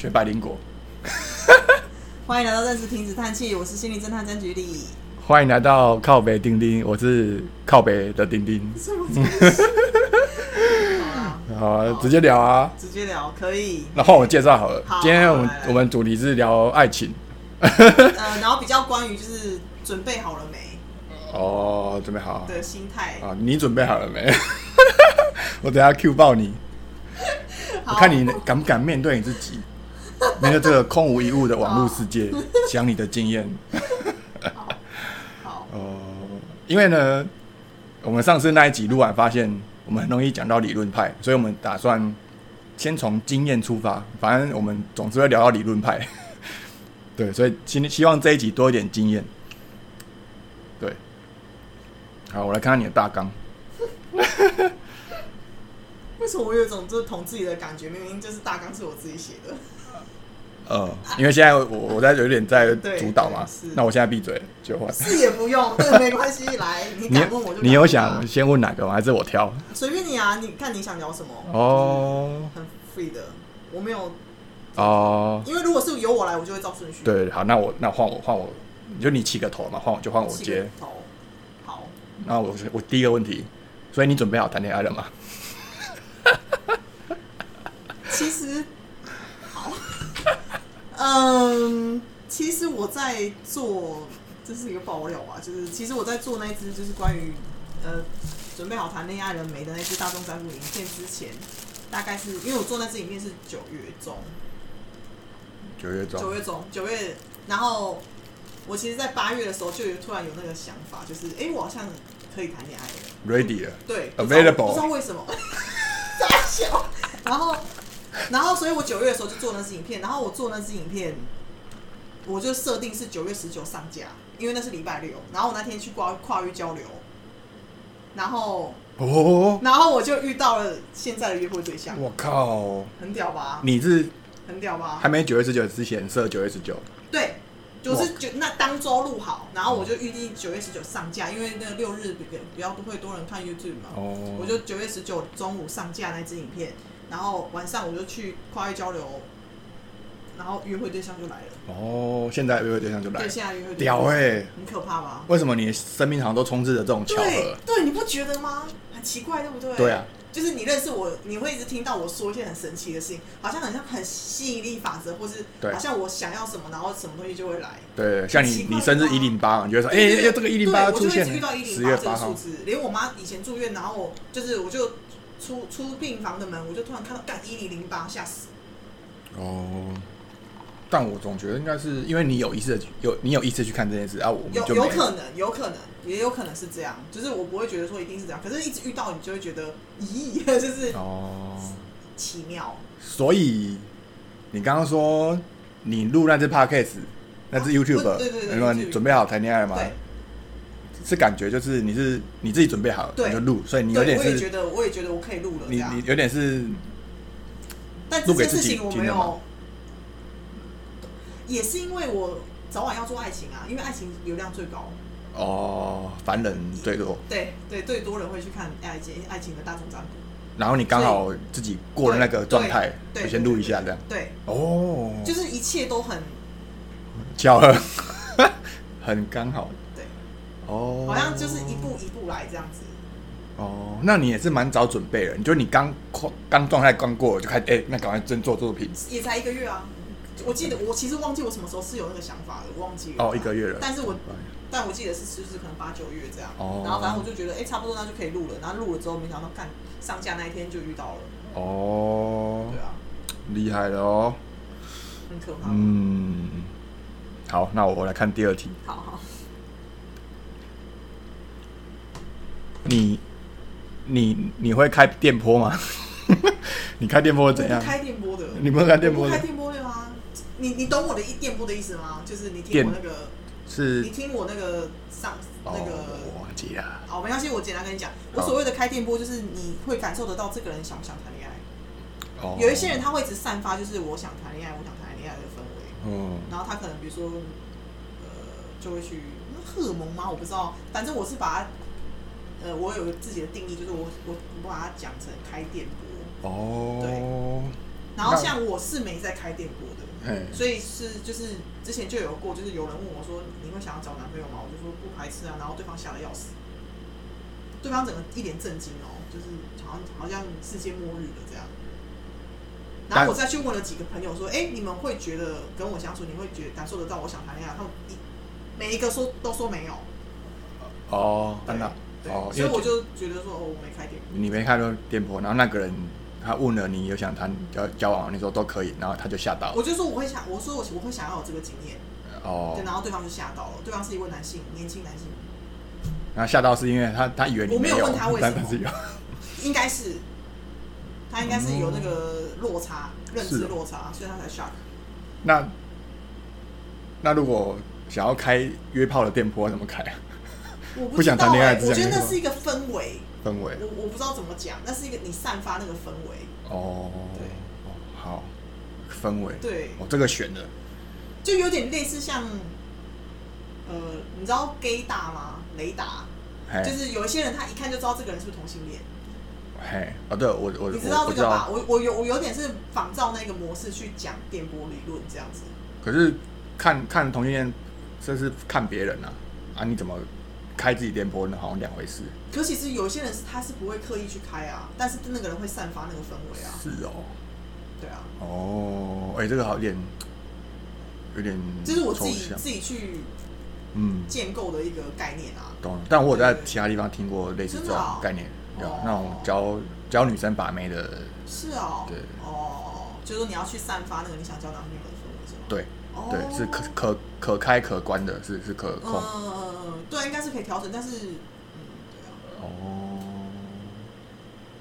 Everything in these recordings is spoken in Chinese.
学百灵果，欢迎来到认识停止叹气，我是心理侦探曾菊丽。欢迎来到靠北钉钉，我是靠北的钉钉。什么东西？好啊，直接聊啊。直接聊可以。那换我介绍好了。好今天我们我们主题是聊爱情。呃，然后比较关于就是准备好了没哦，准备好的心态。啊？你准备好了没？我等下 Q 爆你，我看你敢不敢面对你自己，面 对这个空无一物的网络世界，讲你的经验。好，哦，因为呢，我们上次那一集录完，发现我们很容易讲到理论派，所以我们打算先从经验出发，反正我们总是会聊到理论派。对，所以希希望这一集多一点经验。对，好，我来看看你的大纲。为什么我有一种就是捅自己的感觉？明明就是大纲是我自己写的。呃，因为现在我我在有点在主导嘛，那我现在闭嘴就换。是也不用，这个没关系。来，你 你敢问我就你有想啊先问哪个吗？还是我挑？随便你啊，你看你想聊什么，哦很 free 的。我没有，哦，因为如果是由我来，我就会照顺序。对，好，那我那换我换我，就你起个头嘛，换我就换我接。头。好，那我我第一个问题，所以你准备好谈恋爱了吗？其实，好，嗯，其实我在做，这是一个爆料啊，就是其实我在做那一支就是关于呃准备好谈恋爱人没的那支大众占卜影片之前，大概是因为我做那支影片是九月中，九月中。九月中，九月，然后我其实，在八月的时候就有突然有那个想法，就是哎、诶我好像可以谈恋爱了。ready 了，对 Available 不知道为什么，傻笑。然后，然后，所以我九月的时候就做那支影片，然后我做那支影片，我就设定是九月十九上架，因为那是礼拜六。然后我那天去跨跨域交流，然后，哦，然后我就遇到了现在的约会对象，我靠，很屌吧？你是很屌吧还？没九月十九之前设九月十九，对，就是九那当周录好，然后我就预定九月十九上架，因为那个六日比比较会多人看 YouTube 嘛。哦，我就九月十九中午上架那支影片，然后晚上我就去跨越交流，然后约会对象就来了。哦，现在约会对象就来对，，现在约会对象屌哎、很可怕吧？为什么你生命好像都充斥着这种巧对合？对，你不觉得吗？很奇怪，对不对？对啊，就是你认识我，你会一直听到我说一些很神奇的事情，好像很像很吸引力法则，或是对好像我想要什么，然后什么东西就会来。对，像奇怪你你生日一零八，你就会说，哎、对哎这个一零八对我出现就会一直遇到一十零八这月八号，个数字，连我妈以前住院，然后就是我就出出病房的门，我就突然看到干一零零八，吓死。哦。但我总觉得应该是因为你有意识的有你有意识去看这件事啊，有就有可能，有可能，也有可能是这样。就是我不会觉得说一定是这样，可是一直遇到你就会觉得，咦，就是哦。奇妙。所以你刚刚说你录那只 podcast，那只 YouTube，啊对对对你准备好谈恋爱了吗？对，是感觉就是你是你自己准备好你就录，所以你有，点是我也觉得，我也觉得我可以录了你你。有点是但这件事情我没有，也是因为我早晚要做爱情啊，因为爱情流量最高。哦凡人最多，对对，最多人会去看爱情爱情的大众占卜。然后你刚好自己过了那个状态，对，就先录一下这样。对，哦，就是一切都很巧合，很刚好。对，哦，好像就是一步一步来这样子。哦，那你也是蛮早准备了，你就你刚刚状态刚过就开始，哎、那赶快真做作品。也才一个月啊。我记得我其实忘记我什么时候是有那个想法的，我忘记了。哦，一个月了。但是我但我记得是就是可能八九月这样。哦然后反正我就觉得哎、差不多那就可以录了，然后录了之后没想到干上架那一天就遇到了，哦对，啊，厉害了哦。很可怕。嗯，好，那我我来看第二题。好好，你你你会开电波吗？你开电波会怎样不？开电波的，你不会开电波的开电波的吗？你你懂我的一电波的意思吗？就是你听我那个，是你听我那个上那哦，个。我忘记了。好，没关系，我简单跟你讲，我所谓的开电波，就是你会感受得到这个人想不想谈恋爱。哦，有一些人他会一直散发，就是我想谈恋爱，我想谈恋爱的氛围。嗯，然后他可能比如说，呃，就会去荷尔蒙吗？我不知道，反正我是把它，呃，我有自己的定义，就是我我我把它讲成开电波。哦，对然后像我是没在开电锅的，嘿，所以是就是之前就有过，就是有人问我说你会想要找男朋友吗？我就说不排斥啊，然后对方吓得要死，对方整个一脸震惊哦，就是好像好像世界末日了这样。然后我再去问了几个朋友说，哎、你们会觉得跟我相处，你会觉感受得到我想谈恋爱？他们一每一个说都说没有，哦，真的对，哦，所以我就觉得说，哦，我没开电锅。你没开到店铺，然后那个人他问了你有想谈交交往，你说都可以，然后他就吓到我就说我会想，我说我我会想要有这个经验，哦对，，然后对方就吓到了，对方是一位男性，年轻男性，然后吓到是因为他他以为我没有问他为什么 应该是 他应该是有那个落差，认知落差，所以他才 shock。那那如果想要开约炮的店铺要怎么开啊？我不想谈恋爱只我觉得那是一个氛围，氛围。我我不知道怎么讲，那是一个你散发那个氛围，哦，对。哦，好，氛围，对，哦，这个选的，就有点类似像，呃，你知道 gay 大吗？雷达，就是有一些人他一看就知道这个人是不是同性恋，嘿，哦，对我我你知道这个吧？道，我我有我有点是仿照那个模式去讲电波理论这样子。可是看看同性恋，这是看别人啊，啊，你怎么开自己店铺呢？好像两回事。可其实有些人是他是不会刻意去开啊，但是那个人会散发那个氛围啊，是哦，对啊，哦，哎、这个好有点，有点这是我自己自己去嗯，建构的一个概念啊。懂了。但我有在其他地方听过类似这种概念，有。哦。那种教教女生把妹的，是哦，对。哦，就是说你要去散发那个你想交男朋友的氛围是吗？对哦，对，是可可可开可关的，是是可控。嗯，对，应该是可以调整，但是，嗯，对啊。哦，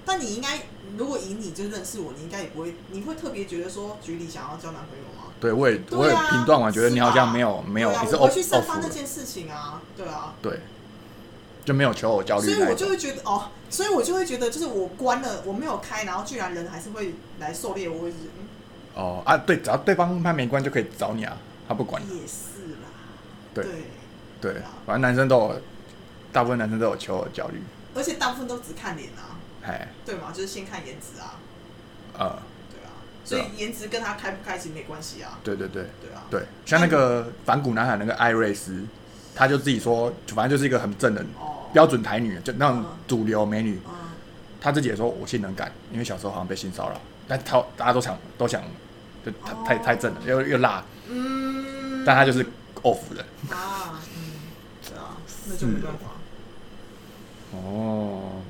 但你应该，如果以你就认识我，你应该也不会，你会特别觉得说，局里想要交男朋友吗？对我也我也评断完，觉得你好像没有没有，我去散发，那件事情啊，对啊，对，就没有求偶焦虑。所以我就会觉得哦，所以我就会觉得，就是我关了，我没有开，然后居然人还是会来狩猎，我会哦啊，对，只要对方他没关就可以找你啊，他不管。也是啦，对对，反正男生都有，大部分男生都有求偶焦虑。而且大部分都只看脸啊，哎，对嘛，就是先看颜值啊，呃，对啊，所以颜值跟他开不开其实没关系啊，对对对对啊，对，像那个反骨男孩那个艾瑞斯，他就自己说，反正就是一个很正的哦，标准台女，就那种嗯主流美女。嗯，他自己也说我性能感，因为小时候好像被性骚扰，但他大家都想都想，就他太哦太正了，又又辣，嗯，但他就是 off 的。啊，嗯，对啊，那就没办法。哦，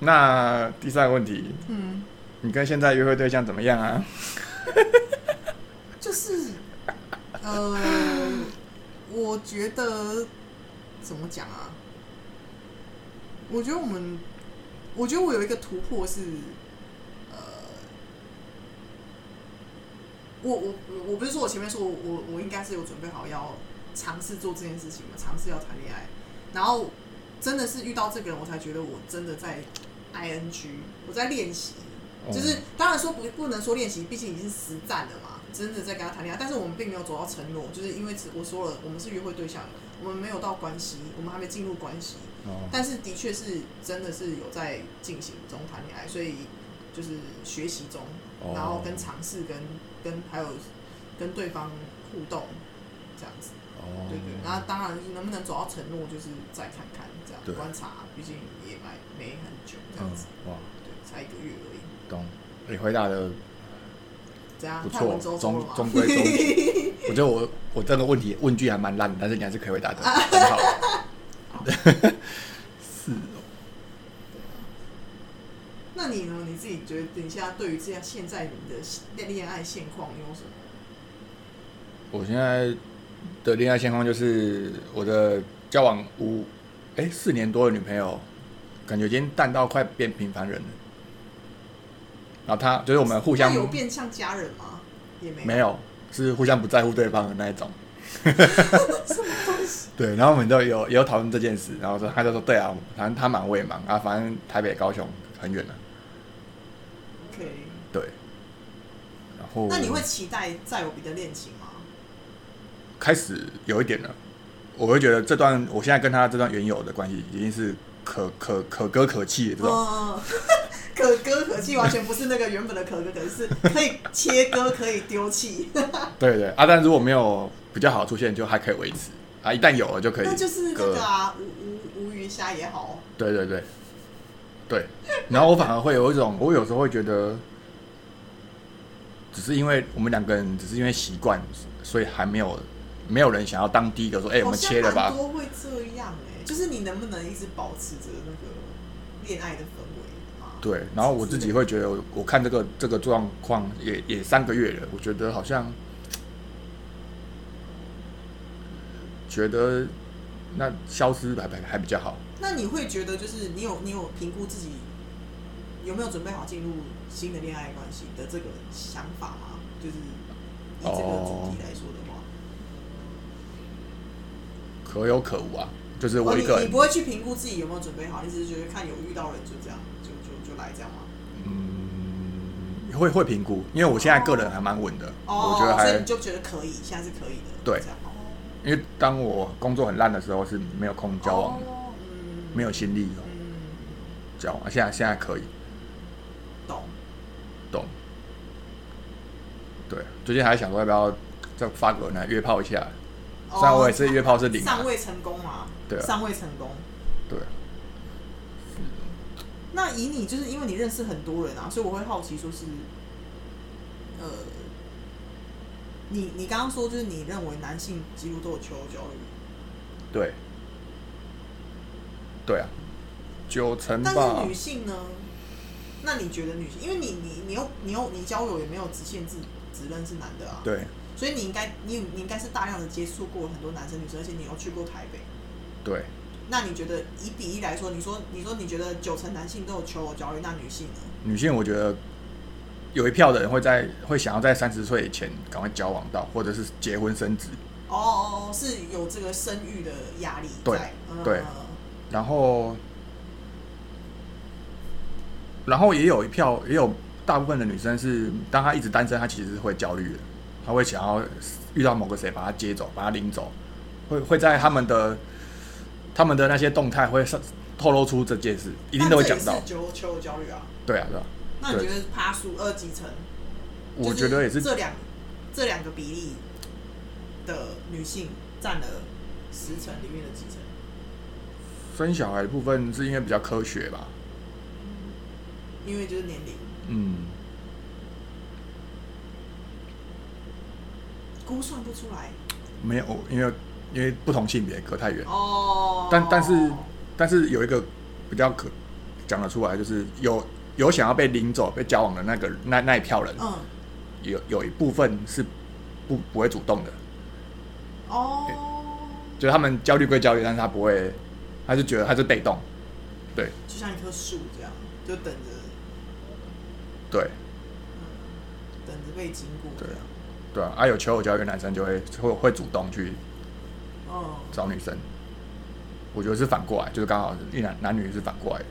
那第三个问题，嗯，你跟现在约会对象怎么样啊？就是，呃，我觉得怎么讲啊？我觉得我们，我觉得我有一个突破是，我我我不是说我前面说我我我应该是有准备好要尝试做这件事情嘛，尝试要谈恋爱，然后真的是遇到这个人，我才觉得我真的在 ing，我在练习，就是当然说不不能说练习，毕竟已经是实战了嘛，真的在跟他谈恋爱，但是我们并没有走到承诺，就是因为只我说了，我们是约会对象，我们没有到关系，我们还没进入关系，哦。但是的确是真的是有在进行中谈恋爱，所以就是学习中，哦然后跟尝试跟跟还有跟对方互动这样子，哦对对，然后当然是能不能走到承诺，就是再看看这样对观察，毕竟也没没很久这嗯样子，哇，对，才一个月而已。懂，你回答的怎样？不错中？中规中矩。我觉得我我这个问题问句还蛮烂的，但是你还是可以回答的 很好。是哦，那你呢？你自己觉得等一下对于这样现在你的恋恋爱现况你有什么？我现在的恋爱现况就是我的交往五哎四年多的女朋友，感觉已经淡到快变平凡人了。然后她就是我们互相有变像家人吗？也没没有，是互相不在乎对方的那一种。什么东西？对，然后我们都有也有讨论这件事，然后说他就说对啊，反正他忙我也忙啊，反正台北高雄很远了，OK，对。然后那你会期待再有别的恋情吗？开始有一点了，我会觉得这段我现在跟他这段原有的关系已经是可可可歌可泣的这种，嗯，可歌可泣，完全不是那个原本的可歌可泣，是可以切割，可以丢弃，对对啊，但如果没有比较好的出现，就还可以维持。啊，一旦有了就可以那就是那个啊，无无无鱼虾也好，对对对，对。然后我反而会有一种，我有时候会觉得，只是因为我们两个人只是因为习惯，所以还没有没有人想要当第一个说，哎、我们切了吧？多会这样哎、就是你能不能一直保持着那个恋爱的氛围嘛？对。然后我自己会觉得，我我看这个这个状况也也三个月了，我觉得好像觉得那消失还还还比较好。那你会觉得，就是你有你有评估自己有没有准备好进入新的恋爱关系的这个想法吗？就是以这个主题来说的话，可有可无啊，就是我一个人你不会去评估自己有没有准备好，你只是觉得看有遇到人就这样，就就就来这样吗？嗯，会会评估，因为我现在个人还蛮稳的，哦，我觉得还所以你就觉得可以，现在是可以的，对这样哦因为当我工作很烂的时候是没有空交往的，哦嗯，没有心力嗯，交往，现在现在可以懂。懂。对，最近还想说要不要再发个文来约炮一下，虽然我也是约炮是零啊尚未成功嘛？对啊尚未成功。对，那以你就是因为你认识很多人啊，所以我会好奇，说是，呃，你你刚刚说就是你认为男性几乎都有求偶焦虑，对，对啊，九成但是女，性呢？那你觉得女性，因为你你你又你又你交友也没有只限制只认识男的啊，对。所以你应该你你应该是大量的接触过很多男生女生，而且你又去过台北。对，那你觉得以比例来说，你说你说你觉得九成男性都有求偶焦虑，那女性呢？女性我觉得有一票的人会在会想要在三十岁以前赶快交往到，或者是结婚生子，哦哦，哦，是有这个生育的压力对对。然后，然后也有一票，也有大部分的女生是，当她一直单身，她其实是会焦虑的，她会想要遇到某个谁把她接走，把她领走，会会在他们的他们的那些动态会上透露出这件事，一定都会讲到。求求偶焦虑啊。对啊，对啊，对那你觉得爬数二级层？我觉得也是这两这两个比例的女性占了十成里面的几成？生小孩的部分是因为比较科学吧，因为就是年龄嗯，估算不出来没有，因为因为不同性别隔太远。哦。但但是但是有一个比较可讲得出来，就是有有想要被领走、被交往的那个那那一票人，嗯。有有一部分是不不会主动的，哦，就是他们焦虑归焦虑，但是他不会，他就觉得他是被动，对。就像一棵树这样，就等着。对。等着被经过。对。啊，对啊，啊有求偶焦虑的男生就会会会主动去哦，找女生，我觉得是反过来，就是刚好是一男男女是反过来的，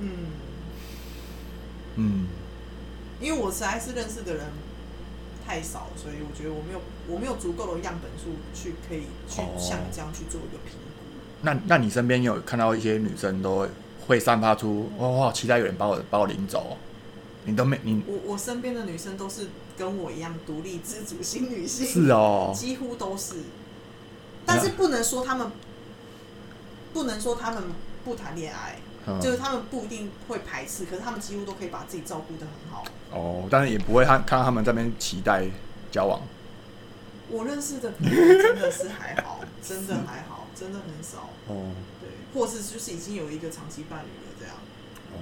嗯，嗯，因为我实在是认识的人太少，所以我觉得我没有我没有足够的样本数去可以去哦。像你这样去做一个评估。那那你身边有看到一些女生都会散发出，哇，期待有人把我把我领走、哦，你都没你我我身边的女生都是跟我一样独立自主型女性，是哦，几乎都是，但是不能说他们不能说他们不谈恋爱，嗯。就是他们不一定会排斥，可是他们几乎都可以把自己照顾得很好。哦，但是也不会看看到他们这边期待交往，我认识的朋友真的是还好，真的还好，真的很少。哦。对，或是就是已经有一个长期伴侣了这样，哦，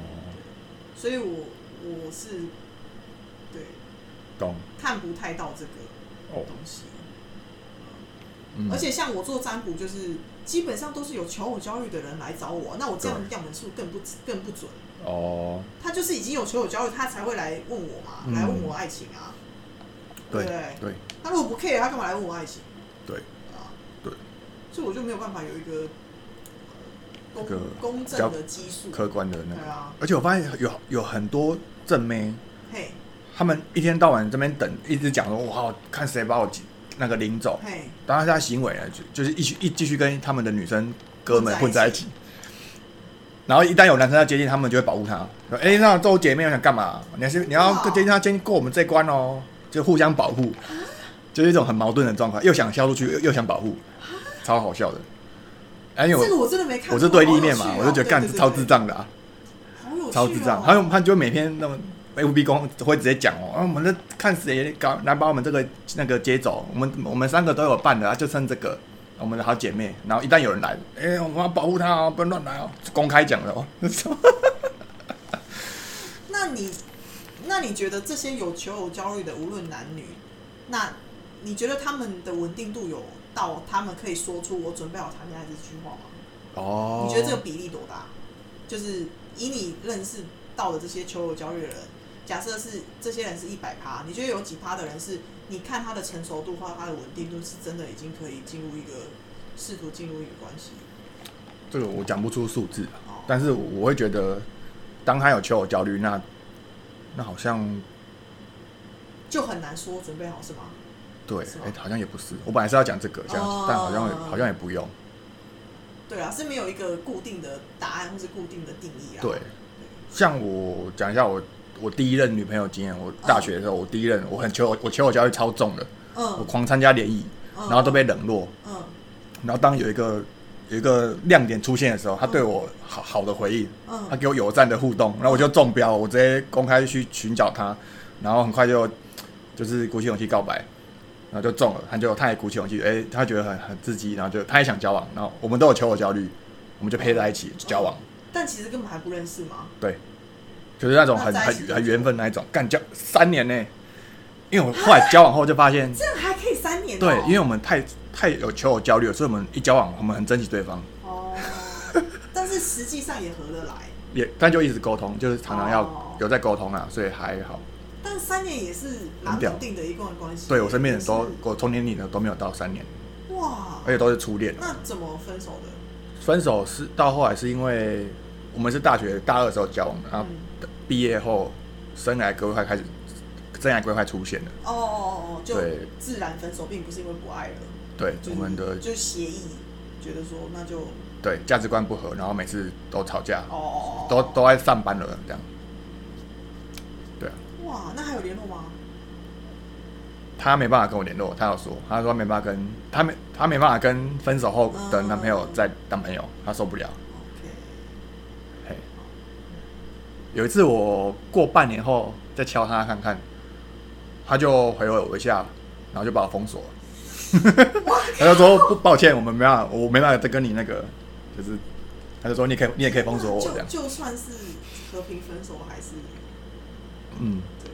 所以我我是对。懂。看不太到这个哦，东西。嗯。而且像我做占卜，就是基本上都是有求偶焦虑的人来找我，那我这样的样本数更不更不准。哦，他就是已经有求偶焦虑，他才会来问我嘛，嗯。来问我爱情啊。对不对？对。他如果不 care，他干嘛来问我爱情对，啊？对，所以我就没有办法有一个呃公这个公正的基数。客观的那个，对啊，而且我发现有有很多正妹，嘿，他们一天到晚这边等，一直讲说哇，看谁把我那个领走，嘿，当然他行为呢，就就是一续一继续跟他们的女生哥们混在一起，然后一旦有男生要接近，他们就会保护他。说：“哎、那做姐妹，我想干嘛？你还是你要哇接近他，先过我们这关哦，就互相保护，就是一种很矛盾的状况，又想消出去，又又想保护，超好笑的。哎，因为我这个我真的没看。我是对立面嘛，我就觉得干超智障的啊，好有趣哦超智障。还有他就每天那么 F B 公会直接讲哦，啊，我们在看谁搞来把我们这个那个接走，我们我们三个都有办的，啊，就剩这个。我们的好姐妹，然后一旦有人来，哎、我们要保护她哦，不能乱来哦，公开讲的哦。那你，那你觉得这些有求偶焦虑的，无论男女，那你觉得他们的稳定度有到他们可以说出“我准备好谈恋爱”这句话吗？哦，你觉得这个比例多大？就是以你认识到的这些求偶焦虑的人，假设是这些人是一百趴，你觉得有几趴的人是你看他的成熟度或他的稳定度是真的已经可以进入一个试图进入一个关系？这个我讲不出数字但是我会觉得，当他有求偶焦虑，那那好像就很难说准备好是吗？对，哎、好像也不是。我本来是要讲这个，这样，哦但好像好像也不用。对啊，是没有一个固定的答案或是固定的定义啊。对，像我讲一下我我第一任女朋友经验，我大学的时候，我第一任我很求偶我求我焦虑超重的，我嗯，狂参加联谊，嗯。然后都被冷落。嗯。然后当有一个有一个亮点出现的时候，他对我好好的回应，他嗯给我友善的互动，然后我就中标，我直接公开去寻找他，然后很快就就是鼓起勇气告白，然后就中了，他就他也鼓起勇气，哎、他觉得很很刺激，然后就他也想交往，然后我们都有求我焦虑，我们就配在一起交往，但其实根本还不认识嘛。对，就是那种很很很缘分那一种，干交三年呢，因为我后来交往后就发现，这样还可以三年、哦。对，因为我们太太有求偶焦虑了，所以我们一交往，我们很珍惜对方。哦，但是实际上也合得来。也，但就一直沟通，就是常常要哦有在沟通啊，所以还好。但三年也是蛮稳定的一段关系。对我身边人都，我同年龄的都没有到三年，哇，而且都是初恋。那怎么分手的？分手是到后来是因为我们是大学大二的时候交往的，然后嗯毕业后生涯规划开始，生涯规划出现了。哦哦哦哦，就对自然分手，并不是因为不爱了，对，就是我们的就是协议，觉得说那就对价值观不合，然后每次都吵架，哦哦哦，都都在上班了这样。对啊，哇，那还有联络吗？他没办法跟我联络，他有说，他说没办法跟他没他没办法跟分手后的男朋友再当朋友，他受不了。OK，嘿，有一次我过半年后再敲他看看，他就回了我一下，然后就把我封锁了。他就说不抱歉，我们没办法，我没办法再跟你那个，就是他就说你可以你也可以封锁我这样。就就算是和平分手，还是嗯，对，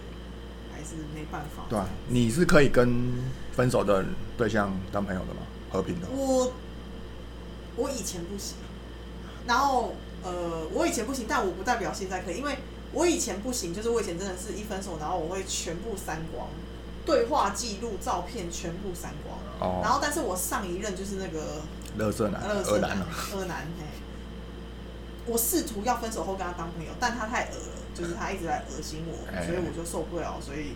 还是没办法。对啊，你是可以跟分手的对象当朋友的吗？和平的？我我以前不行，然后呃，我以前不行，但我不代表现在可以，因为我以前不行，就是我以前真的是一分手，然后我会全部删光，对话记录、照片全部删光。哦然后，但是我上一任就是那个乐色男、二男二男嘿，我试图要分手后跟他当朋友，但他太恶了，就是他一直在恶心我，哎所以我就受不了，所以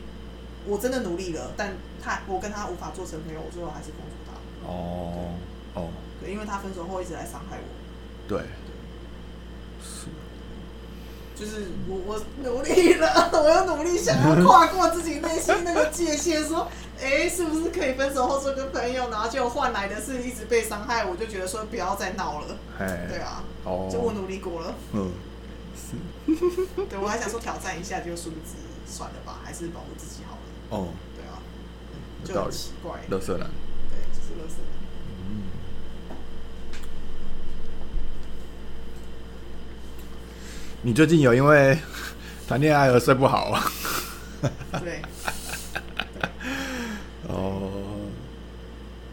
我真的努力了，但他我跟他无法做成朋友，我最后还是封锁他。哦哦，对，因为他分手后一直来伤害我，对，是就是我我努力了，我要努力想要跨过自己内心那个界限，说，哎、是不是可以分手后做个朋友，然后结果换来的是一直被伤害，我就觉得说不要再闹了，哎，对啊，哦，就我努力过了，嗯，对我还想说挑战一下，就殊不知算了吧，还是保护自己好了，哦，对啊，就很奇怪，乐色男，对，就是乐色。你最近有因为 谈恋爱而睡不好啊？对 哦，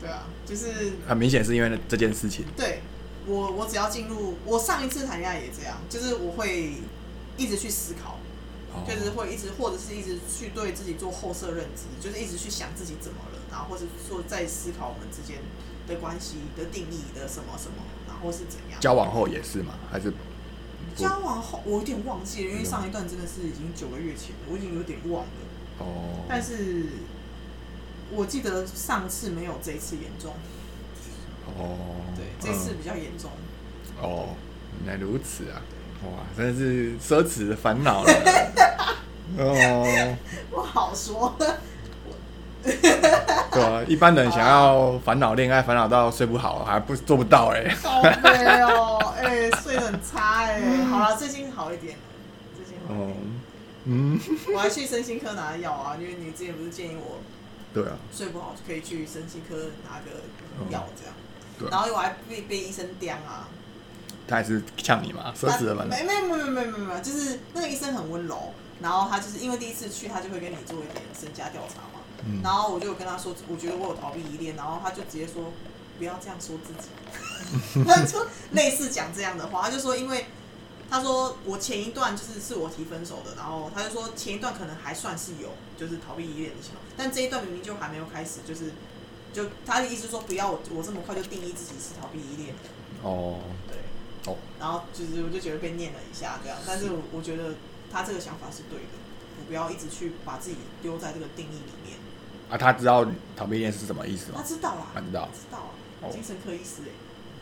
对啊，就是很明显是因为这件事情。对我，我只要进入，我上一次谈恋爱也这样，就是我会一直去思考，哦就是会一直或者是一直去对自己做后设认知，就是一直去想自己怎么了，然后或者说在思考我们之间的关系的定义的什么什么，然后是怎样。交往后也是吗？还是交往后，我有点忘记了，因为上一段真的是已经九个月前了，我已经有点忘了。哦？但是我记得上次没有这一次严重，哦，对，这次比较严重。嗯哦，原来如此啊！哇，真的是奢侈的烦恼了。哦，不好说。对啊，一般人想要烦恼恋爱，烦恼到睡不好，还不做不到哎、好累哦，哎、睡得很差哎、好了，最近好一点了，最近好一哦点。，嗯，我还去身心科拿药啊，因为你之前不是建议我对啊，睡不好可以去身心科拿个药这样，对啊。然后我还被被医生刁啊，他还是呛你嘛，奢侈的烦恼。没没没没没没没，就是那个医生很温柔，然后他就是因为第一次去，他就会跟你做一点身家调查嘛。嗯。然后我就有跟他说，我觉得我有逃避依恋，然后他就直接说不要这样说自己，他就类似讲这样的话，他就说因为他说我前一段就是是我提分手的，然后他就说前一段可能还算是有就是逃避依恋的情况，但这一段明明就还没有开始，就是就他的意思说不要我我这么快就定义自己是逃避依恋，哦，对，哦，然后就是我就觉得被念了一下这样，但是我我觉得他这个想法是对的，我不要一直去把自己丢在这个定义里面。啊，他知道逃避恋是什么意思吗？他？知道啊，他知道。知道精神科医师哎、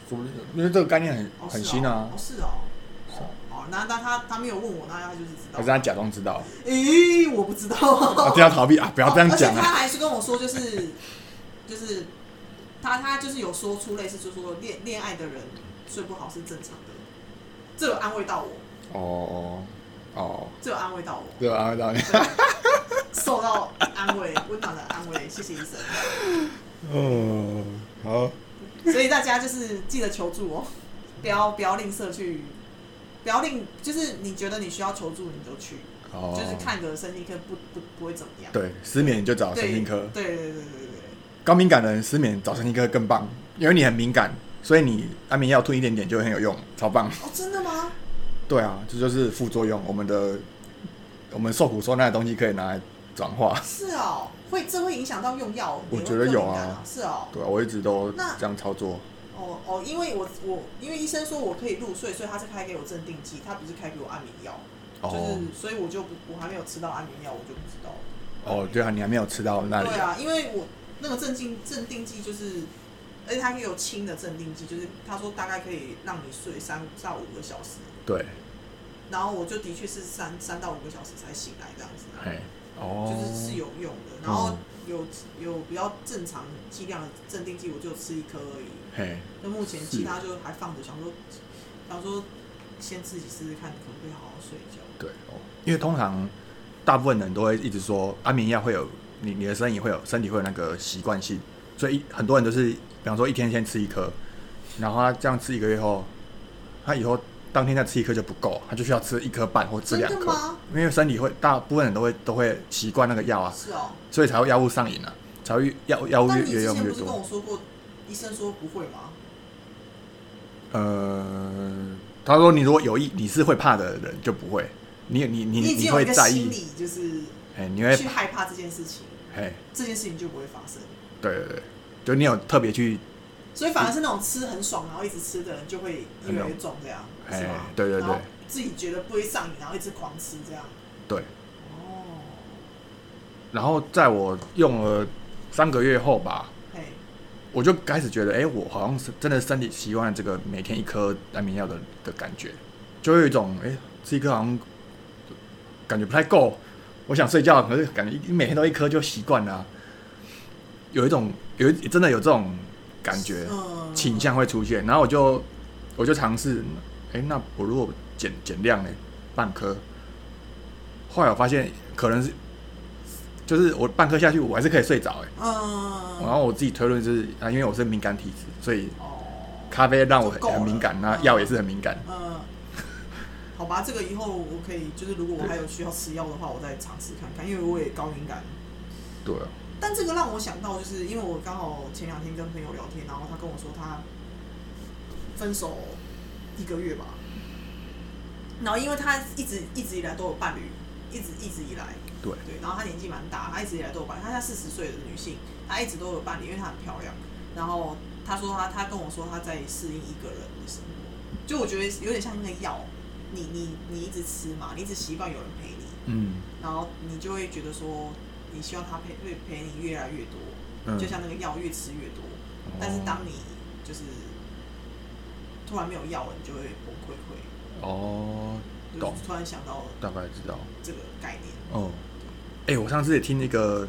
说不定因为这个概念很哦很新啊是哦，哦，是哦，哦，好，那那他他没有问我，那他就是知道。可是。他假装知道，咦，我不知道。啊，这样逃避啊，不要这样讲他还是跟我说，就是就是他他就是有说出类似，就是说恋恋爱的人睡不好是正常的，这有安慰到我，哦哦。哦，这有安慰到我。对啊，对啊，对受到安慰，温暖的安慰，谢谢医生。哦，好，所以大家就是记得求助哦，不要不要吝啬去，不要吝，就是你觉得你需要求助你就去，哦，就是看个神经科不不不会怎么样。对，失眠就找对，神经科。对对对对对高敏感的人失眠找神经科更棒，因为你很敏感，所以你安眠药吞一点点就很有用，超棒。哦，真的吗？对啊，这就是副作用。我们的我们受苦受难的东西可以拿来转化。是哦，会这会影响到用药？我觉得有啊是哦。对啊，我一直都那这样操作。哦哦，因为我我因为医生说我可以入睡，所以他是开给我镇定剂，他不是开给我安眠药，就哦是所以我就不我还没有吃到安眠药，我就不知道。哦，对啊，你还没有吃到那里对。啊，因为我那个镇定镇定剂就是，而且它可以有轻的镇定剂，就是他说大概可以让你睡三到五个小时，对，然后我就的确是三三到五个小时才醒来这样子，嘿，哦，就是是有用的。然后有有比较正常剂量的镇定剂，我就吃一颗而已。嘿，那目前其他就还放着，想说想说先自己试试看，可不可以好好睡觉。对哦，因为通常大部分人都会一直说安眠药会有你你的身体会有身体会有那个习惯性，所以很多人都是比方说一天先吃一颗，然后他这样吃一个月后，他以后当天再吃一颗就不够，他就需要吃一颗半或吃两颗，因为身体会大部分人都会都会习惯那个药啊，是哦。所以才会药物上瘾啊，才会药药物但越越用越多。我说过，医生说不会吗？呃，他说你如果有意你是会怕的人就不会，你你你已经有一个会在意，心理，就是哎，你会去害怕这件事情，哎，这件事情就不会发生。对对对，就你有特别去所以反而是那种吃很爽，然后一直吃的人，就会越来越重，这样哎是吗？对对对。自己觉得不会上瘾，然后一直狂吃这样。对，哦，然后在我用了三个月后吧，嘿，我就开始觉得，哎、我好像是真的身体习惯了这个每天一颗安眠药的的感觉，就有一种，哎、吃一颗好像感觉不太够，我想睡觉，可是感觉一每天都一颗就习惯了啊、有一种有真的有这种感觉嗯，倾向会出现，然后我就我就尝试，哎、那我如果减减量呢，半颗，后来我发现可能是。就是我半颗下去，我还是可以睡着哎、嗯，然后我自己推论是啊，因为我是敏感体质，所以哦，咖啡让我很很敏感，那嗯。药也是很敏感。嗯，好吧，这个以后我可以，就是如果我还有需要吃药的话，我再尝试看看，因为我也高敏感。对啊，但这个让我想到，就是因为我刚好前两天跟朋友聊天，然后他跟我说他分手一个月吧，然后因为他一直一直以来都有伴侣，一直一直以来，对。对，然后他年纪蛮大，他一直以来都有伴侣，她现在四十岁的女性，她一直都有伴侣，因为她很漂亮。然后他说他他跟我说他在适应一个人的生活，就我觉得有点像那个药，你你你一直吃嘛，你一直习惯有人陪你，嗯。然后你就会觉得说，你希望他陪会陪你越来越多，嗯，就像那个药越吃越多。哦但是当你就是突然没有药了，你就会崩溃会。哦，就是懂突然想到大概知道。这个概念。哦，哎、我上次也听那个，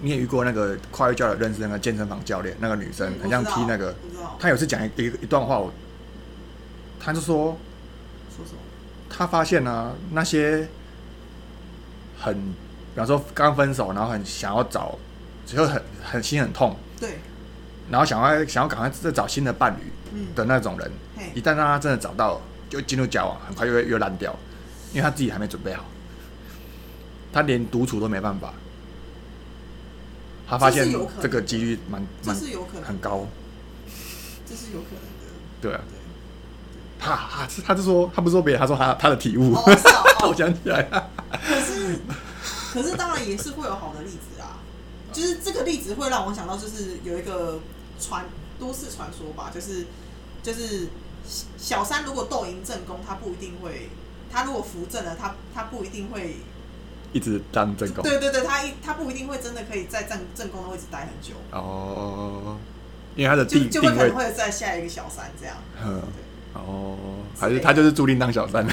你也遇过那个跨越教练认识那个健身房教练，那个女生嗯很像踢那个，她有次讲一一一段话，我，她就说说什么？她发现呢、那些很，比方说刚分手，然后很想要找，就很很心很痛，对，然后想要想要赶快再找新的伴侣嗯，的那种人，嘿一旦让他真的找到，就进入交往，很快又会又烂掉，因为他自己还没准备好，他连独处都没办法。他发现这个几率蛮这蛮是有可能，很，高，这是有可能的。对啊，对，他他他就说他不是说别人，他说他他的体悟，哦，是哦，我哦想起来了，可是，可是当然也是会有好的例子啊。就是这个例子会让我想到，就是有一个传都市传说吧，就是就是小三如果斗赢正宫，他不一定会，他如果扶正了，他他不一定会，一直当正宫，对对对，他一他不一定会真的可以在正正宫的位置待很久，哦，因为他的就就会可能，会在下一个小三这样。嗯，对。哦，还是他就是注定当小三，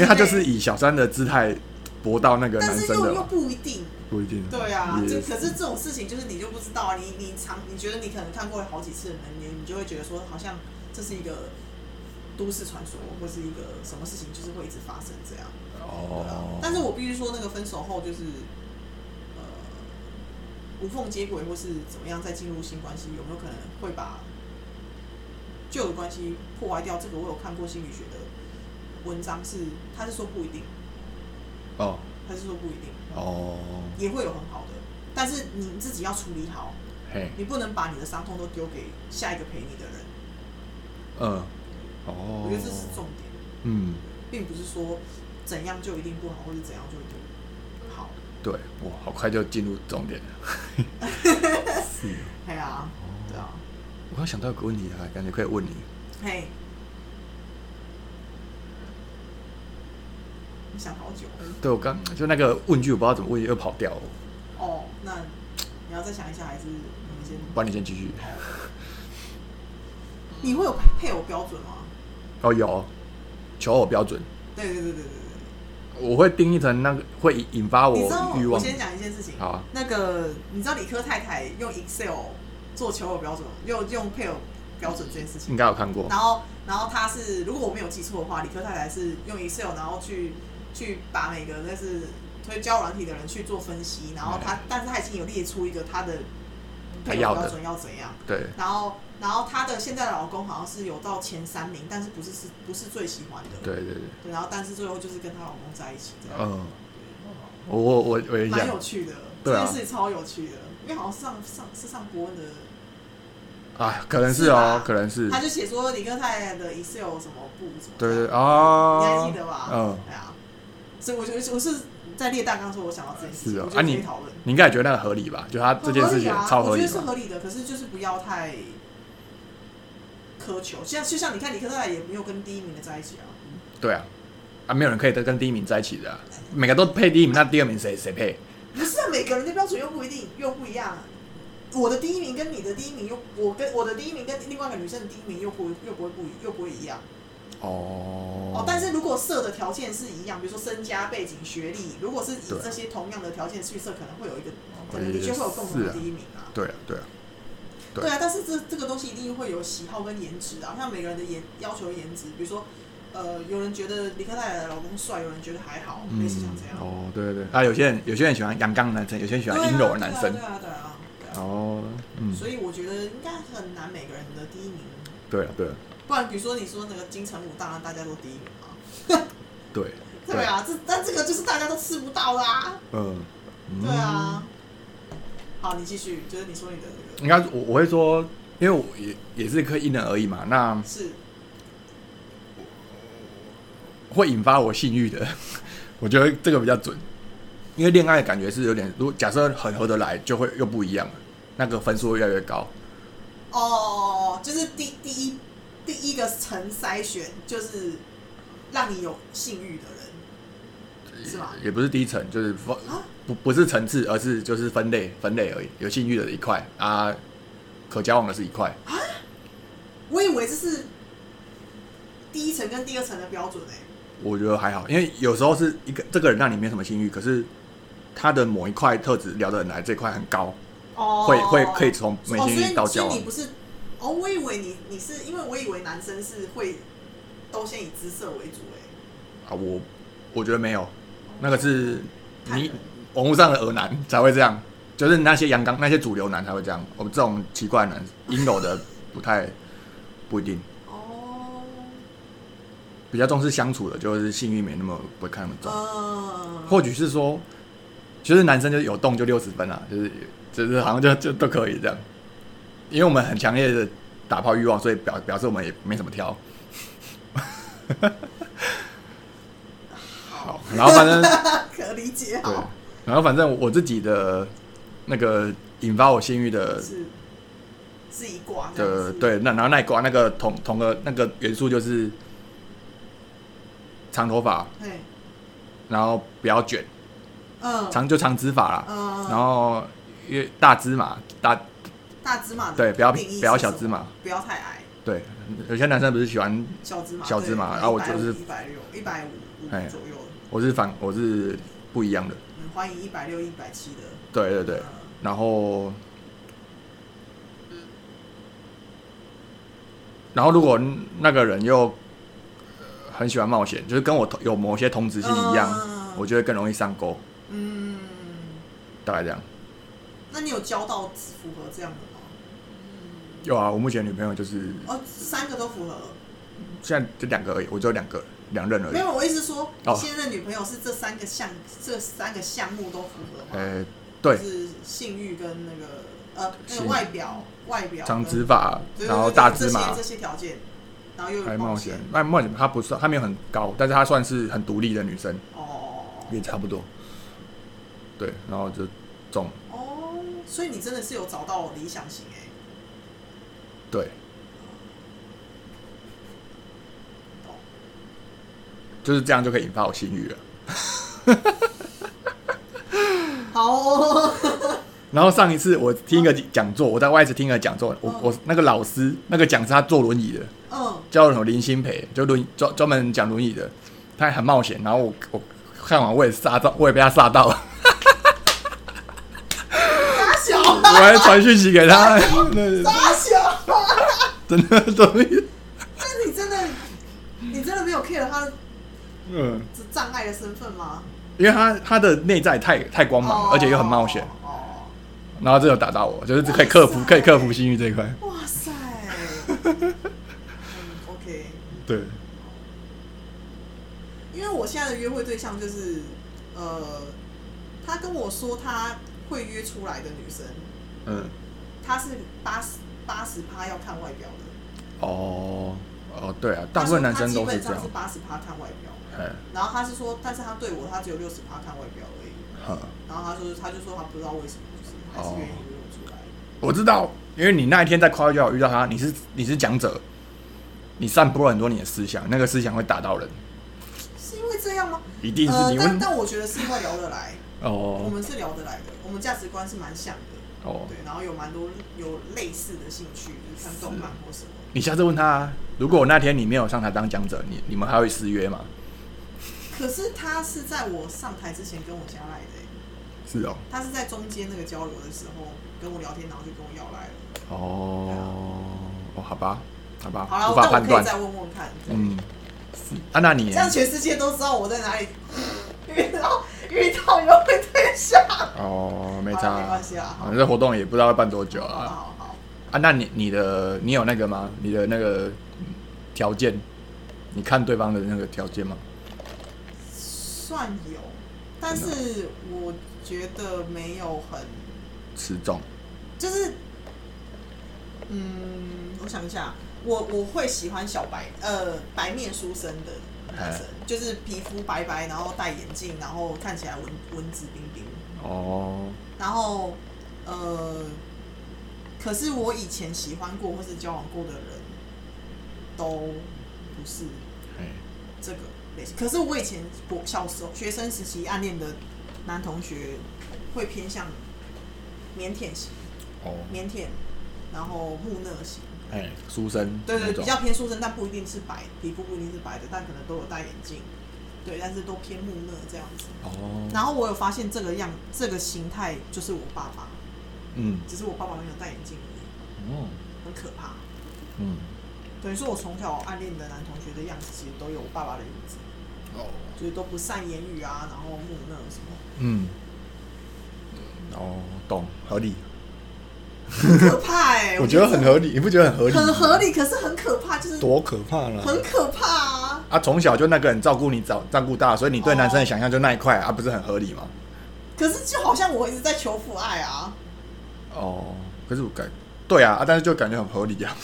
因为他就是以小三的姿态博到那个但是又又男生的嘛，不一定，不一定，对啊，就可是这种事情就是你就不知道啊，你你常你觉得你可能看过好几次的人，你你就会觉得说好像这是一个都市传说，或是一个什么事情就是会一直发生这样。哦，但是我必须说，那个分手后就是呃无缝接轨，或是怎么样再进入新关系，有没有可能会把旧的关系破坏掉？这个我有看过心理学的文章是，他是说不一定，哦。他是说不一定。哦，也会有很好的，但是你自己要处理好，嘿，你不能把你的伤痛都丢给下一个陪你的人。嗯，哦，我觉得这是重点，嗯，并不是说怎样就一定不好，或者怎样就一定好。对，哇，好快就进入重点了。是，对啊，对啊，我刚想到一个问题啊，感觉可以问你。嘿，想好久对我刚就那个问句，我不知道怎么问，又跑掉了。哦，那你要再想一下，还是你先？帮你先继续。你会有配偶标准吗？哦，有求偶标准，对对对对对对。我会定义成那个会引引发我。我先讲一件事情。好啊那个你知道理科太太用 Excel 做求偶标准，又用配偶标准这件事情应。该有看过。然后，然后他是如果我没有记错的话，理科太太是用 Excel，然后去去把每个那是推交软体的人去做分析，然后他，但是他已经有列出一个他的配偶标准要怎样。对，然后，然后她的现在的老公好像是有到前三名，但是不是是不是最喜欢的。对对对，对然后但是最后就是跟她老公在一起这样。嗯，我我我我也蛮，有趣的，这件事情超有趣的，因为好像上上是上伯恩的，啊，可能是是哦吧，可能是，他就写说李克太太的 Excel 什么不什么，对对啊你哦，还记得吧？嗯，对啊，所以我觉得我是在列大纲的时候，我想到这件事情，是哦啊你得可以讨论。你应该也觉得那个合理吧？就他这件事情超合理啊我觉得是合理吧？合理的，可是就是不要太苛求。像就像你看，李克太太也没有跟第一名的在一起啊，对啊，啊，没有人可以跟第一名在一起的啊，每个都配第一名，那第二名谁谁配？不是啊，每个人的标准又不一定又不一样。我的第一名跟你的第一名又，我跟我的第一名跟另外一个女生的第一名又不又不会不一又不会一样哦哦。但是如果设的条件是一样，比如说身家背景、学历，如果是以这些同样的条件去设，可能会有一个，可能的确会有共同的第一名啊。对啊，对啊，对对啊，但是这这个东西一定会有喜好跟颜值啊，像每个人的颜要求颜值，比如说，呃，有人觉得李克太太的老公帅，有人觉得还好，类似像这样。哦，对对对，啊，有些人有些人喜欢阳刚的男生，有些人喜欢阴柔的男生对，啊，对啊，对啊，对啊。哦，嗯，所以我觉得应该很难每个人的第一名，对啊，对啊，不然比如说你说那个金城武，当然大家都第一名嘛。对，对啊，这但这个就是大家都吃不到啦、嗯，嗯对啊。好，你继续，就是你说你的这应该我我会说，因为我也也是可以因人而异嘛，那是会引发我性欲的，我觉得这个比较准，因为恋爱感觉是有点，如果假设很合得来，就会又不一样了，那个分数会越来越高。哦，就是第第一第一个层筛选，就是让你有性欲的人，是吗？也不是第一层，就是分啊不不是层次，而是就是分类分类而已。有性欲的一块啊，可交往的是一块。我以为这是第一层跟第二层的标准哎、我觉得还好，因为有时候是一个这个人让你没什么性欲，可是他的某一块特质聊得很来，这块很高，哦，会会可以从没哦，性欲到交往所以你。不是哦，我以为你你是因为我以为男生是会都先以姿色为主哎、啊，我我觉得没有，那个是你网络上的耳男才会这样，就是那些阳刚那些主流男才会这样。我们这种奇怪男阴柔的不太不一定，哦，比较重视相处的，就是性欲没那么不会看那么重。嗯，或许是说，其实男生就有动就六十分啊，就是就是好像就就都可以这样，因为我们很强烈的打炮欲望，所以表表示我们也没什么挑。好，然后反正 可理解对好，然后反正我自己的那个引发我性欲的是是一挂这样子，的对，那然后那一挂那个同同个那个元素就是长头发，嘿，然后不要卷，嗯，长就长直发啦，嗯，然后因为大芝麻大大芝麻的对不要定义是不要小芝麻，不要太矮，对，有些男生不是喜欢，小芝麻，小芝麻然后我就是一百六、一百五左右，我是反我是不一样的，嗯，欢迎一百六、一百七的，对对对，嗯。然后，然后如果那个人又呃很喜欢冒险，就是跟我同有某些同质性一样，嗯。我觉得更容易上钩，嗯，大概这样。那你有交到符合这样的吗？有啊，我目前女朋友就是哦，三个都符合。现在就两个而已，我只有两个两任而已。没有，我意思说，哦现任女朋友是这三个项，这三个项目都符合吗？呃，对就，是性欲跟那个呃那个性外表，外表长跟直发，对对然后大芝麻这些，条件，然后又还冒险。那冒险她不算，她没有很高，但是她算是很独立的女生，哦也差不多。对，然后就中，哦，所以你真的是有找到理想型哎、对，就是这样就可以引发我性欲了。好哦，然后上一次我听一个讲座，我在外资听一个讲座，我嗯我那个老师那个讲师他坐轮椅的，嗯，叫什么林新培，就轮专专门讲轮椅的，他还很冒险。然后我我看完我也吓到，我也被他吓到了，傻小，我还传讯息给他，傻小，真的轮椅，那你真的，你真的没有 care 他的嗯，障碍的身份吗？因为他他的内在太太光芒，而且又很冒险，哦，然后这有打到我，就是可以克服可以克服性欲这一块，哇塞，，OK。对，因为我现在的约会对象就是，呃，他跟我说他会约出来的女生，嗯，他是八十八十趴要看外表的，哦哦对啊，大部分男生都是这样。八十趴看外表，哎，然后他是说，但是他对我他只有六十趴看外表而已，哼。然后他说他就说他不知道为什么，就是还是愿意约我出来。我知道，因为你那一天在快交友遇到他，你是你是讲者，你散播了很多你的思想，那个思想会打到人，是因为这样吗？一定是呃，你会、但但我觉得是因为聊得来，哦。我哦们是聊得来的，我们价值观是蛮像的。哦，对，然后有蛮多有类似的兴趣，就是看动漫或什么。你下次问他啊，如果那天你没有上台当讲者，你你们还会失约吗？可是他是在我上台之前跟我加来的欸、是哦，他是在中间那个交流的时候跟我聊天，然后就跟我要来了。哦。哦，好吧，好吧，好了，无那法判断，我可以再问问看。嗯，是。啊，那你这样全世界都知道我在哪里遇到遇到又会对象。哦，没差没关，系啊。好反正活动也不知道要办多久啊，好好，啊，那你你的你有那个吗？你的那个嗯条件，你看对方的那个条件吗？算有，但是我觉得没有很，持重，就是，嗯，我想一下，我我会喜欢小白，呃，白面书生的男生，就是皮肤白白，然后戴眼镜，然后看起来文文质彬彬，哦，然后呃，可是我以前喜欢过或是交往过的人，都不是哎，这个类型。可是我以前我小时候学生时期暗恋的男同学，会偏向腼腆型，哦，腼腆，然后木讷型，哎，书生对对，比较偏书生，但不一定是白，皮肤不一定是白的，但可能都有戴眼镜，对，但是都偏木讷这样子。哦，然后我有发现这个样这个形态就是我爸爸，嗯只是我爸爸没有戴眼镜而已，哦很可怕。嗯等于说我从小暗恋的男同学的样子，其实都有我爸爸的影子，哦就是都不善言语啊，然后木讷什么，嗯哦，懂合理，很可怕哎、我觉得很合理，你不觉得很合理？很合理，可是很可怕，就是多可怕呢！很可怕啊。啊，从小就那个人照顾你，照照顾大，所以你对哦男生的想象就那一块啊，不是很合理吗？可是就好像我一直在求父爱啊，哦，可是我感对啊，啊但是就感觉很合理啊。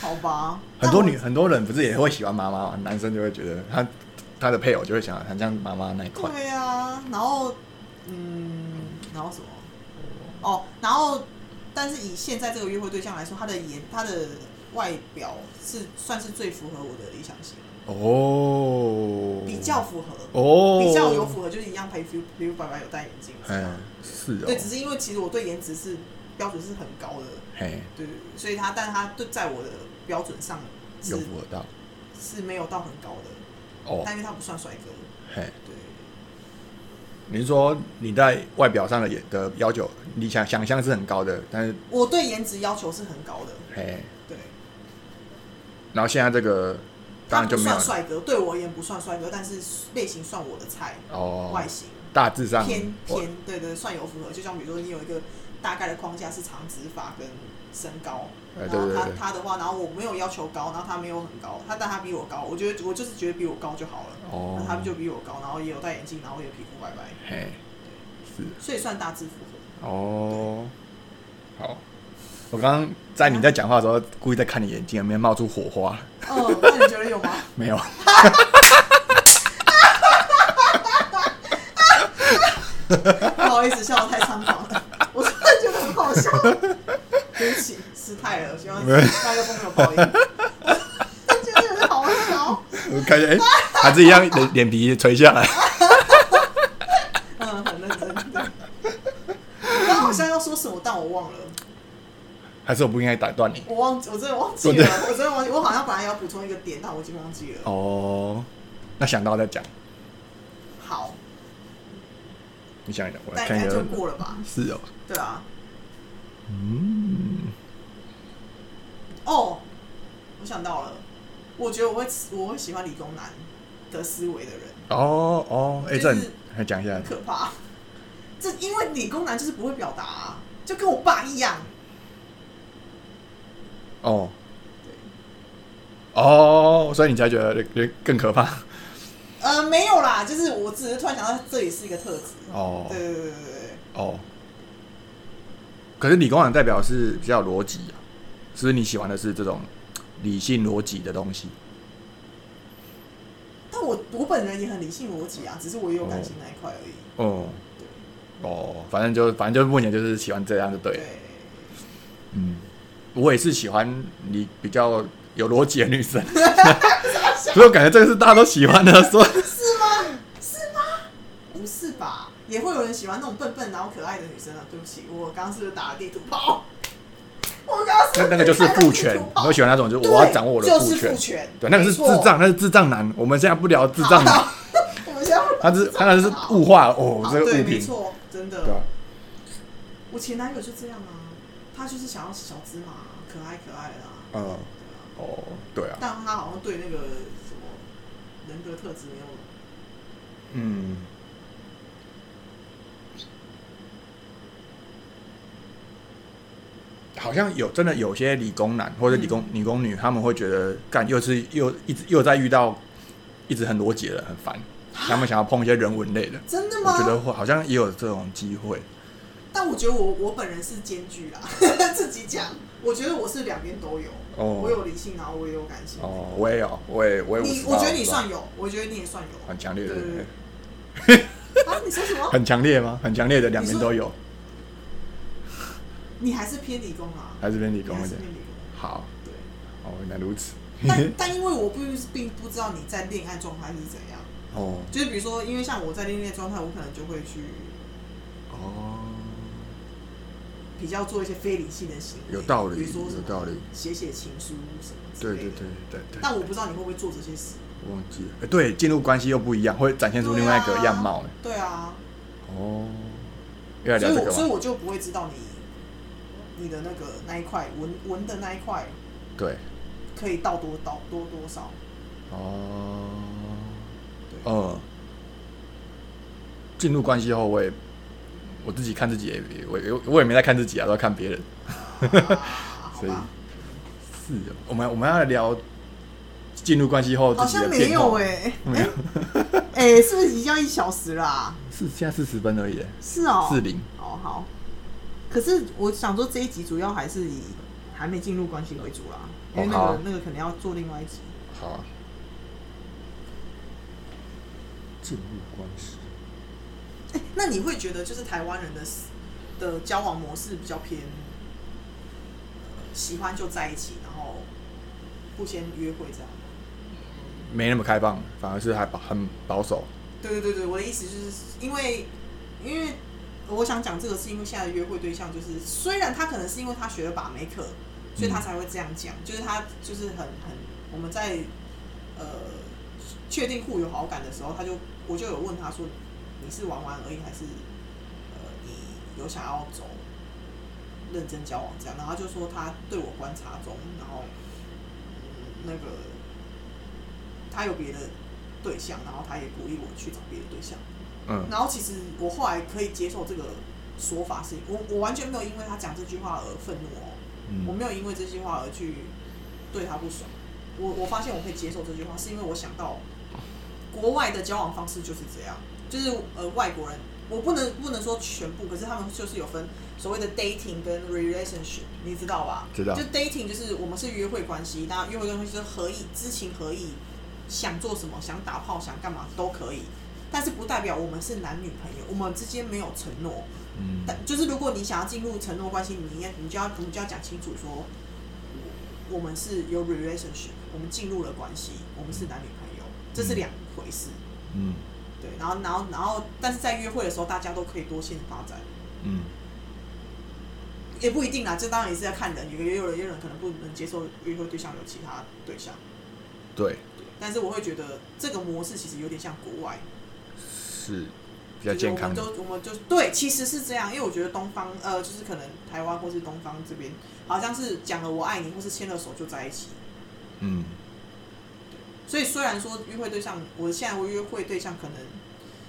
好吧？很多女很多人不是也会喜欢妈妈吗？男生就会觉得他他的配偶就会想很像妈妈那一块。对啊，然后嗯，然后什么？哦，然后但是以现在这个约会对象来说，他的颜他的外表是算是最符合我的理想型，哦，比较符合，哦，比较有符合，就是一样皮肤皮肤白白有戴眼镜，哎，是对，哦，只是因为其实我对颜值是标准是很高的，嘿，对对对，所以他但他对在我的标准上是有符合到。是没有到很高的，哦，但因为他不算帅哥，嘿，对。你是说你在外表上的也的要求，你想想象是很高的，但是我对颜值要求是很高的，嘿，对，然后现在这个当然就没有算帅哥，对我而言不算帅哥，但是类型算我的菜，哦，外形。大致上偏偏，对对，算有符合。就像比如说你有一个大概的框架是长直发跟身高，哎然后他他的话，然后我没有要求高，然后他没有很高，他但他比我高，我觉得我就是觉得比我高就好了，哦那他就比我高，然后也有戴眼镜，然后也皮肤白白，嘿，是所以算大致符合。哦，好。我刚刚在你在讲话的时候，故意在看你眼睛，有没有冒出火花？哦，那你觉得有吗？没有。不好意思，笑得太猖狂了，我突然觉得很好笑。对不起，失态了，希望麦克风没有爆音。觉得有点好笑。我感觉哎，还是一样脸脸皮垂下来。嗯，很认真。对我刚好像要说什么，但我忘了，还是我不应该打断你？我忘记，我真的忘记了，我真的忘记，我好像本来要补充一个点，但我已经忘记了。哦，那想到再讲。好，你想一想，我来看一下。就过了吧？是哦，对啊。嗯，哦，我想到了，我觉得我会我会喜欢理工男的思维的人。哦哦，哎，这就是还讲一下很。可怕。这因为理工男就是不会表达、啊，就跟我爸一样。哦，对哦，所以你才觉得更更可怕。呃，没有啦，就是我只是突然想到这里是一个特质。哦对对对对对，哦，可是理工男代表是比较有逻辑啊，是不是你喜欢的是这种理性逻辑的东西？但我我本人也很理性逻辑啊，只是我也有感情那一块而已。哦哦，反正就反正就目前就是喜欢这样就对了。对，嗯，我也是喜欢你比较有逻辑的女生，所以我感觉这个是大家都喜欢的，说是吗？是吗？不是吧？也会有人喜欢那种笨笨然后可爱的女生啊。对不起，我刚刚是不是打了地图炮？我刚刚那那个就是父权我喜欢那种就是我要掌握我的就是父权父。权，对，那个是智障，那是智障男。我们现在不聊智障男，我们现在他是他那是物化哦，这个物品，没错，真的。对啊，我前男友就这样啊，他就是想要小芝麻，可爱可爱的啊。嗯，哦，对啊，但他好像对那个什么人格特质没有。嗯，好像有真的有些理工男或者理工、理工女，他们会觉得干又是又一直又在遇到一直很逻辑的很烦，他们想要碰一些人文类的，真的吗？我觉得会好像也有这种机会。但我觉得我我本人是兼具啦，自己讲，我觉得我是两边都有，哦我有理性，然后我也有感性。哦，我也有，我也我也58你我觉得你算有，我觉得你也算有。很强烈的，对对对啊，你说什么？很强烈吗？很强烈的，两边都有，你还是偏理工啊？还是偏理工一点还是偏。理工。好，对。哦，原来如此。但但因为我不并不知道你在恋爱状态是怎样，哦就是比如说，因为像我在恋爱状态，我可能就会去哦，比较做一些非理性的行为，有道理比如说有道理写写情书什么之类的。对对对对对，但我不知道你会不会做这些事。忘记了。哎，对，进入关系又不一样，会展现出另外一个样貌。哎对啊，哦，所以我？所以我就不会知道你你的那个那一块纹纹的那一块对，可以到多到多多少。哦，对，嗯，进入关系后，我也我自己看自己也，我我我也没在看自己啊，都在看别人。啊 所以，是哦，我们我们要聊进入关系后好像没。有哎、没有，哎、是不是已经要一小时啦、是现在四十分而已，是哦，四零。哦好。可是我想说这一集主要还是以还没进入关系为主啦，因为那个、哦啊那个可能要做另外一集。好啊。进入关系，哎、那你会觉得就是台湾人的的交往模式比较偏，呃喜欢就在一起，然后不先约会这样？没那么开放，反而是还保很保守。对对对对，我的意思就是因为因为我想讲这个是因为现在的约会对象就是，虽然他可能是因为他学了把妹课，所以他才会这样讲，就是他就是很很我们在呃确定互有好感的时候，他就我就有问他说你是玩玩而已，还是呃你有想要走认真交往这样？然后他就说他对我观察中，然后、嗯、那个他有别的对象，然后他也鼓励我去找别的对象。嗯，然后其实我后来可以接受这个说法是，我我完全没有因为他讲这句话而愤怒哦，我嗯没有因为这句话而去对他不爽。我我发现我可以接受这句话，是因为我想到国外的交往方式就是这样，就是呃外国人，我不能不能说全部，可是他们就是有分所谓的 dating 跟 relationship，你知道吧？知道。就 dating 就是我们是约会关系，那约会关系是合意、知情合意，想做什么、想打炮、想干嘛都可以，但是不代表我们是男女朋友，我们之间没有承诺。嗯但就是如果你想要进入承诺关系，你要你就要你就要讲清楚说，我们是有 relationship，我们进入了关系，我们是男女朋友，这是两回事。嗯对，然后然后然后，但是在约会的时候，大家都可以多线发展，嗯，也不一定啦。这当然也是要看人，有也有人也有人可能不能接受约会对象有其他对象，对，对。但是我会觉得这个模式其实有点像国外，是比较健康的就。我们就对，其实是这样，因为我觉得东方呃，就是可能台湾或是东方这边，好像是讲了我爱你，或是牵了手就在一起。嗯所以虽然说约会对象，我现在我约会对象可能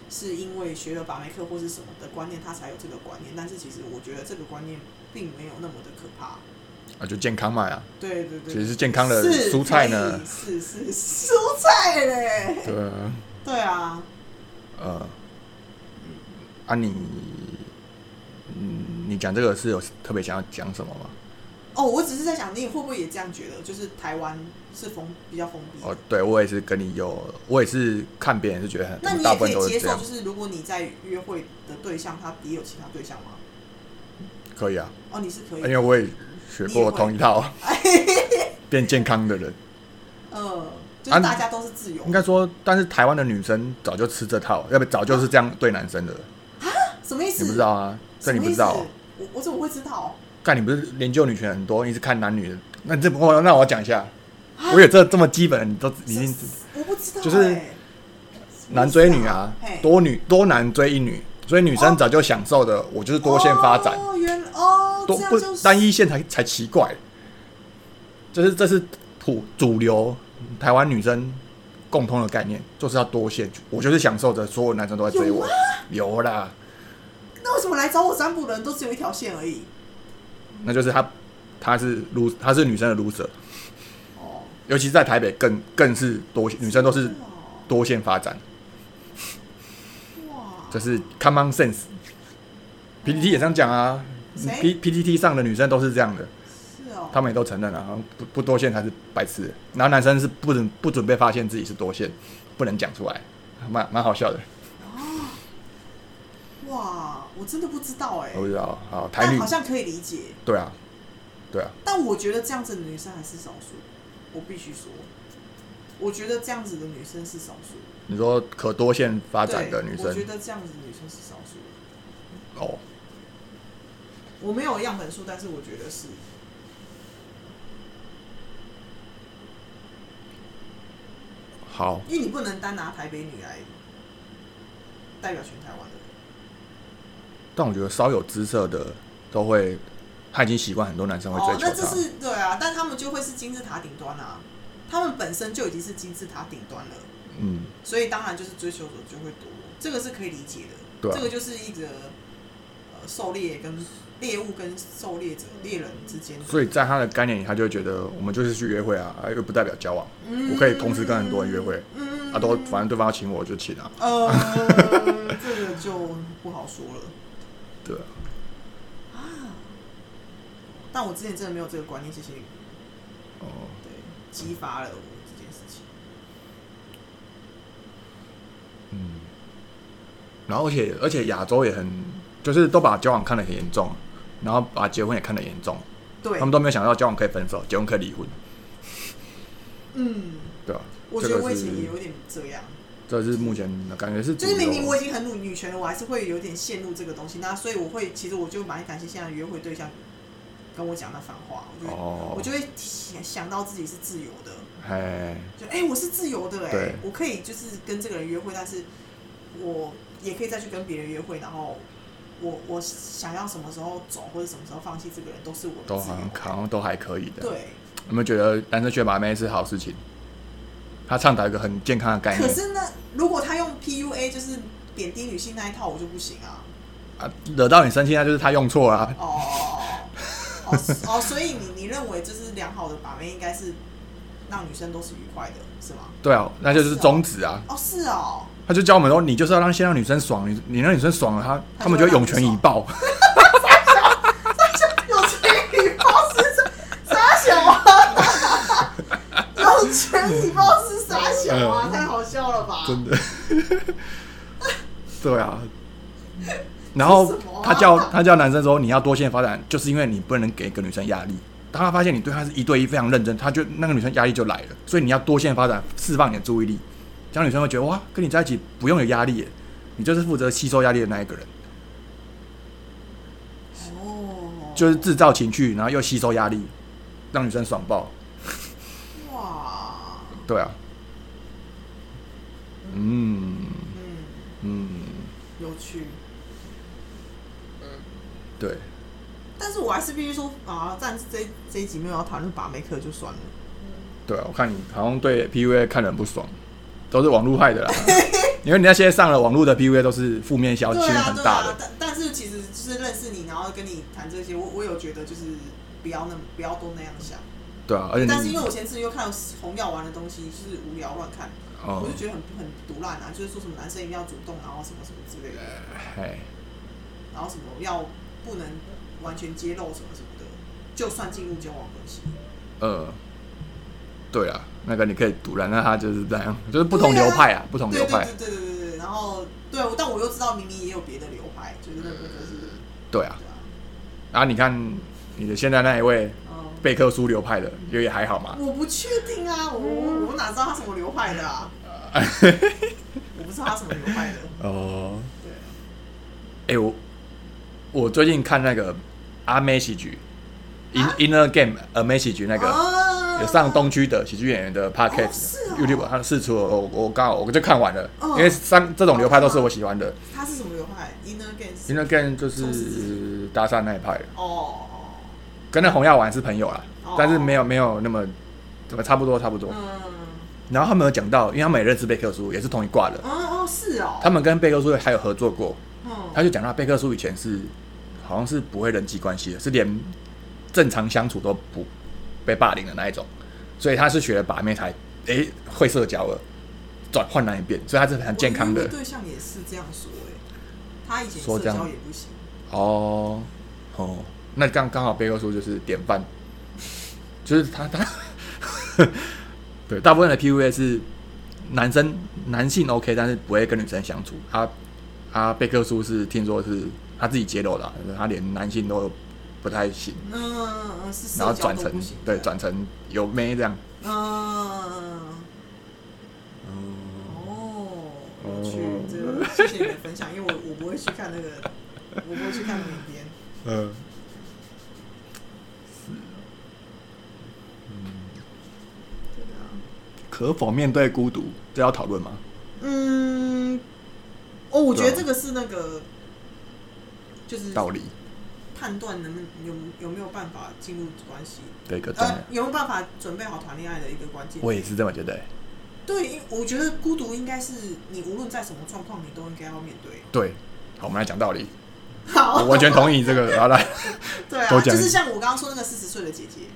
是因为学了把妹课或是什么的观念，他才有这个观念，但是其实我觉得这个观念并没有那么的可怕。啊，就健康嘛呀。对对对，其实是健康的是蔬菜呢是是蔬菜嘞。对啊，对啊，呃，啊你，嗯，你讲这个是有特别想要讲什么吗？哦，我只是在想，你会不会也这样觉得？就是台湾是封比较封闭。哦，对我也是跟你有，我也是看别人是觉得很，那你也可以接受，就，是如果你在约会的对象他也有其他对象吗？可以啊，哦，你是可以因为我也学过同一套 变健康的人，呃，就啊是大家都是自由。应。该说，但是台湾的女生早就吃这套，要不早就是这样对男生的，什么意思？你不知道啊？这你不知道。我我怎么会知道？干，你不是研究女权很多，你是看男女的，那这我那我讲一下，我有这这么基本的，你都已经我不知道欸，就是男追女啊，多女多男追一女，所以女生早就享受的，我就是多线发展，哦，原哦，多不单一线才才奇怪，就是这是普主流台湾女生共通的概念，就是要多线，我就是享受着所有男生都在追我，有啦，那为什么来找我占卜的人都只有一条线而已？那就是他他是 l 他是女生的 loser，哦，尤其是在台北更更是多女生都是哦。多线发展，哇，这是 common sense。PPT 也这样讲啊。PPT 上的女生都是这样的，哦，他们也都承认了、啊，不不多线才是白痴。然后男生是不准不准备发现自己是多线，不能讲出来，蛮蛮好笑的。哇，我真的不知道哎我，不知道，好台女但好，像可以理解，对啊，对啊，但我觉得这样子的女生还是少数，我必须说，我觉得这样子的女生是少数。你说可多线发展的女生，我觉得这样子的女生是少数。哦，我我没有样本数，但是我觉得是。好，因为你不能单拿台北女来代表全台湾的人。但我觉得稍有姿色的都会，他已经习惯很多男生会追哦，求他。那这是对啊，但他们就会是金字塔顶端啊，他们本身就已经是金字塔顶端了，嗯，所以当然就是追求者就会多，这个是可以理解的。对啊这个就是一个呃狩猎跟猎物跟狩猎者猎人之间，所以在他的概念里，他就会觉得我们就是去约会啊，啊又不代表交往，嗯。我可以同时跟很多人约会，嗯。啊，都反正对方要请我就请啊，呃，这个就不好说了。对啊，但我之前真的没有这个观念，谢谢你，哦，对，激发了我这件事情。嗯，然后而且而且亚洲也很，就是都把交往看得很严重，然后把结婚也看得严重，对。他，们都没有想到交往可以分手，结婚可以离婚，嗯，对啊、我觉得我以前也有点这样，这是目前的感觉是就是明明我已经很女女权了，我还是会有点陷入这个东西。那所以我会，其实我就蛮感谢现在的约会对象跟我讲那番话，我就、哦。我就会想想到自己是自由的，哎，就哎、我是自由的哎、对。我可以就是跟这个人约会，但是我也可以再去跟别人约会，然后我我想要什么时候走或者什么时候放弃这个人，都是我的都自由好像好像都还可以的。对，有没有觉得男生学把妹是好事情？他倡导一个很健康的概念可是呢，如果他用 PUA 就是贬低女性那一套，我就不行啊。啊，惹到你生气，那就是他用错了啊、哦哦哦，所以你你认为就是良好的把妹应该是让女生都是愉快的，是吗？对啊，那就是宗旨啊。哦，是哦，他就教我们说，你就是要让先让女生爽，你你让女生爽了，他他他们就会涌泉以报。有钱以报是啥傻小啊？有钱以报是傻小啊？嗯太好笑了吧？真的。对啊。然后他叫他叫男生说你要多线发展，就是因为你不能给一个女生压力。当他发现你对他是一对一非常认真，他就那个女生压力就来了。所以你要多线发展，释放你的注意力，这样女生会觉得哇，跟你在一起不用有压力耶，你就是负责吸收压力的那一个人，哦，就是制造情绪，然后又吸收压力，让女生爽爆。哇，对啊，嗯。嗯，嗯，有趣。对，但是我还是必须说啊，暂时这这一集没有要讨论把妹课就算了。对啊，我看你好像对 PUA 看得很不爽，都是网络害的啦。因为你那些上了网络的 PUA 都是负面消息很大的，，对啊但但是其实就是认识你，然后跟你谈这些，我我有觉得就是不要那么不要都那样想。对啊，而且但是因为我前次又看了红药丸的东西，就是无聊乱看，哦我就，觉得很很毒烂啊，就是说什么男生一定要主动，然后什么什么之类的，哎，然后什么要不能完全揭露什么什么的，就算进入交往关系。呃，对啊，那个你可以读了，那他就是这样，就是不同流派啊，不同流派，对对对对对，然后对，但我又知道明明也有别的流派，就是那个就是对啊。然后你看你的现在那一位嗯。贝克苏流派的，也也还好嘛。我不确定啊，我我我哪知道他什么流派的啊？我不知道他什么流派的。哦，对，哎、我我最近看那个阿妹喜剧，In、啊 Inner Game 阿妹喜剧那个。啊有上东区的喜剧演员的 podcast、是哦 YouTube，他试出了，我我刚好我就看完了，哦因为三这种流派都是我喜欢的。他是什么流派？Inner Games。Inner Game 就是搭讪那一派的，哦跟那洪耀丸是朋友啦，哦但是没有没有那么怎么差不多差不多。嗯，然后他们有讲到，因为他们也认识贝克书，也是同一挂的，哦哦是哦。他们跟贝克书还有合作过。嗯他就讲到贝克书以前是好像是不会人际关系的，是连正常相处都不被霸凌的那一种，所以他是学了把妹才诶、会社交了，转换那一遍，所以他是很健康的。对象也是这样说哎，他以前社交也不行。哦哦，那刚刚好贝克说就是典范，就是他他 对大部分的 PUA 是男生男性 OK，但是不会跟女生相处，他他贝克书是听说是他自己揭露的啊，他连男性都不太行，嗯，然后转成对转成有妹这样，嗯嗯哦，我去，这个谢谢你的分享，因为我我不会去看那个，我不会去看那边，嗯，是，嗯，可否面对孤独？这要讨论吗？嗯，哦，我觉得这个是那个，就是道理。判断能不能有有没有办法进入关系，的一个呃，，有没有办法准备好谈恋爱的一个关键。我也是这么觉得、对，因我觉得孤独应该是你无论在什么状况，你都应该要面对。对，好，我们来讲道理，好，我完全同意这个。好来，对啊，就是像我刚刚说那个四十岁的姐姐，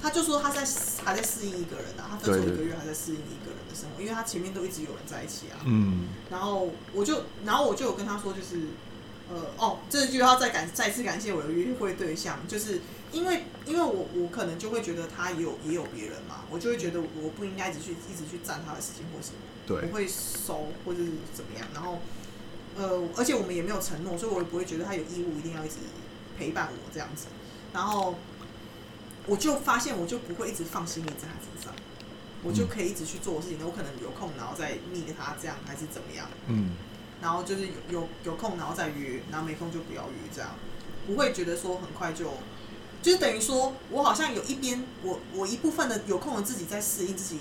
她就说她在还在适应一个人啊，她分手一个月还在适应一个人的生活，因为她前面都一直有人在一起啊。嗯，然后我就，然后我就有跟她说，就是，呃，哦，这就要再感再次感谢我的约会对象，就是因为因为我我可能就会觉得他也有也有别人嘛，我就会觉得我不应该一直去一直去占他的时间或什么。对我，会收或者是怎么样，然后呃，而且我们也没有承诺，所以我也不会觉得他有义务一定要一直陪伴我这样子。然后我就发现，我就不会一直放心力在他身上，我就可以一直去做我事情。我可能有空，然后再密他这样，还是怎么样？嗯，然后就是有有有空，然后再约，然后没空就不要约，这样。不会觉得说很快就。就是等于说，我好像有一边，我我一部分的有空的自己在适应自己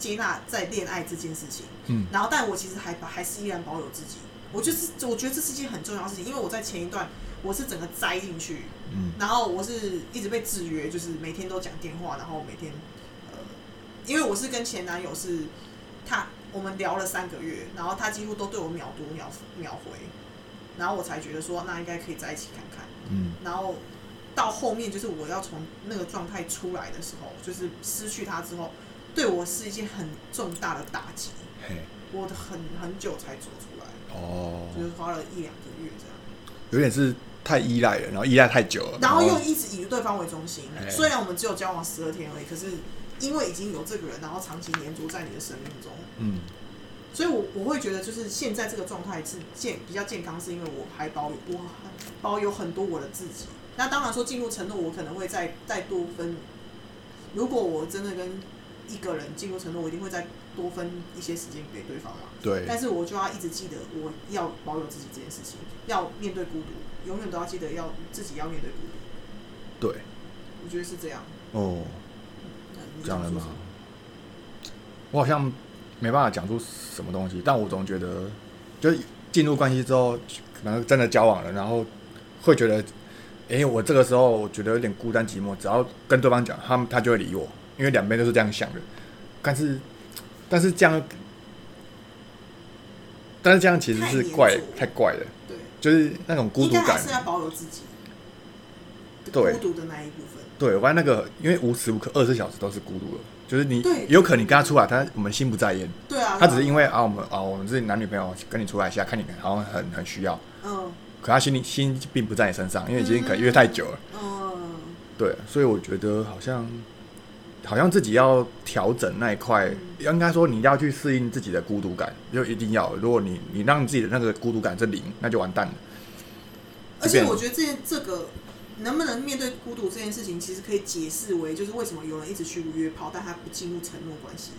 接纳在恋爱这件事情，嗯。然后但我其实还还是依然保有自己，我就是我觉得这是一件很重要的事情，因为我在前一段我是整个栽进去，嗯，然后我是一直被制约，就是每天都讲电话，然后每天呃，因为我是跟前男友是他我们聊了三个月，然后他几乎都对我秒读秒秒回，然后我才觉得说那应该可以在一起看看，嗯，然后到后面就是我要从那个状态出来的时候，就是失去他之后，对我是一件很重大的打击，嘿，我很很久才走出来，哦，就是花了一两个月这样。有点是太依赖了，然后依赖太久了，然后又一直以对方为中心。哎。虽然我们只有交往十二天而已，可是因为已经有这个人，然后长期黏着在你的生命中，嗯，所以我我会觉得，就是现在这个状态是健比较健康，是因为我还保有我还保有很多我的自己。那当然说进入承诺，我可能会再再多分。如果我真的跟一个人进入承诺，我一定会再多分一些时间给对方嘛。对，但是我就要一直记得，我要保有自己这件事情，要面对孤独，永远都要记得要自己要面对孤独。对，我觉得是这样。哦，那你这样的吗？我好像没办法讲出什么东西，但我总觉得，就进入关系之后，可能真的交往了，然后会觉得，哎，我这个时候我觉得有点孤单寂寞，只要跟对方讲，他们他就会理我，因为两边都是这样想的。但是，但是这样，但是这样其实是怪，太怪了，对，就是那种孤独感还是。要保有自己对孤独的那一部分。对，我发现那个，因为无时无刻二十四小时都是孤独的，就是你对。有可能你跟他出来，他我们心不在焉，对啊，他只是因为为啊，我们啊，我们自己男女朋友，跟你出来一下，看你好像很很需要，嗯。可他心里心并不在你身上，因为已经可能约太久了。嗯，对，所以我觉得好像好像自己要调整那一块，嗯。应该说你要去适应自己的孤独感，就一定要。如果你你让自己的那个孤独感是零，那就完蛋了。而且我觉得这件这个能不能面对孤独这件事情，其实可以解释为就是为什么有人一直去约炮，但他不进入承诺关系，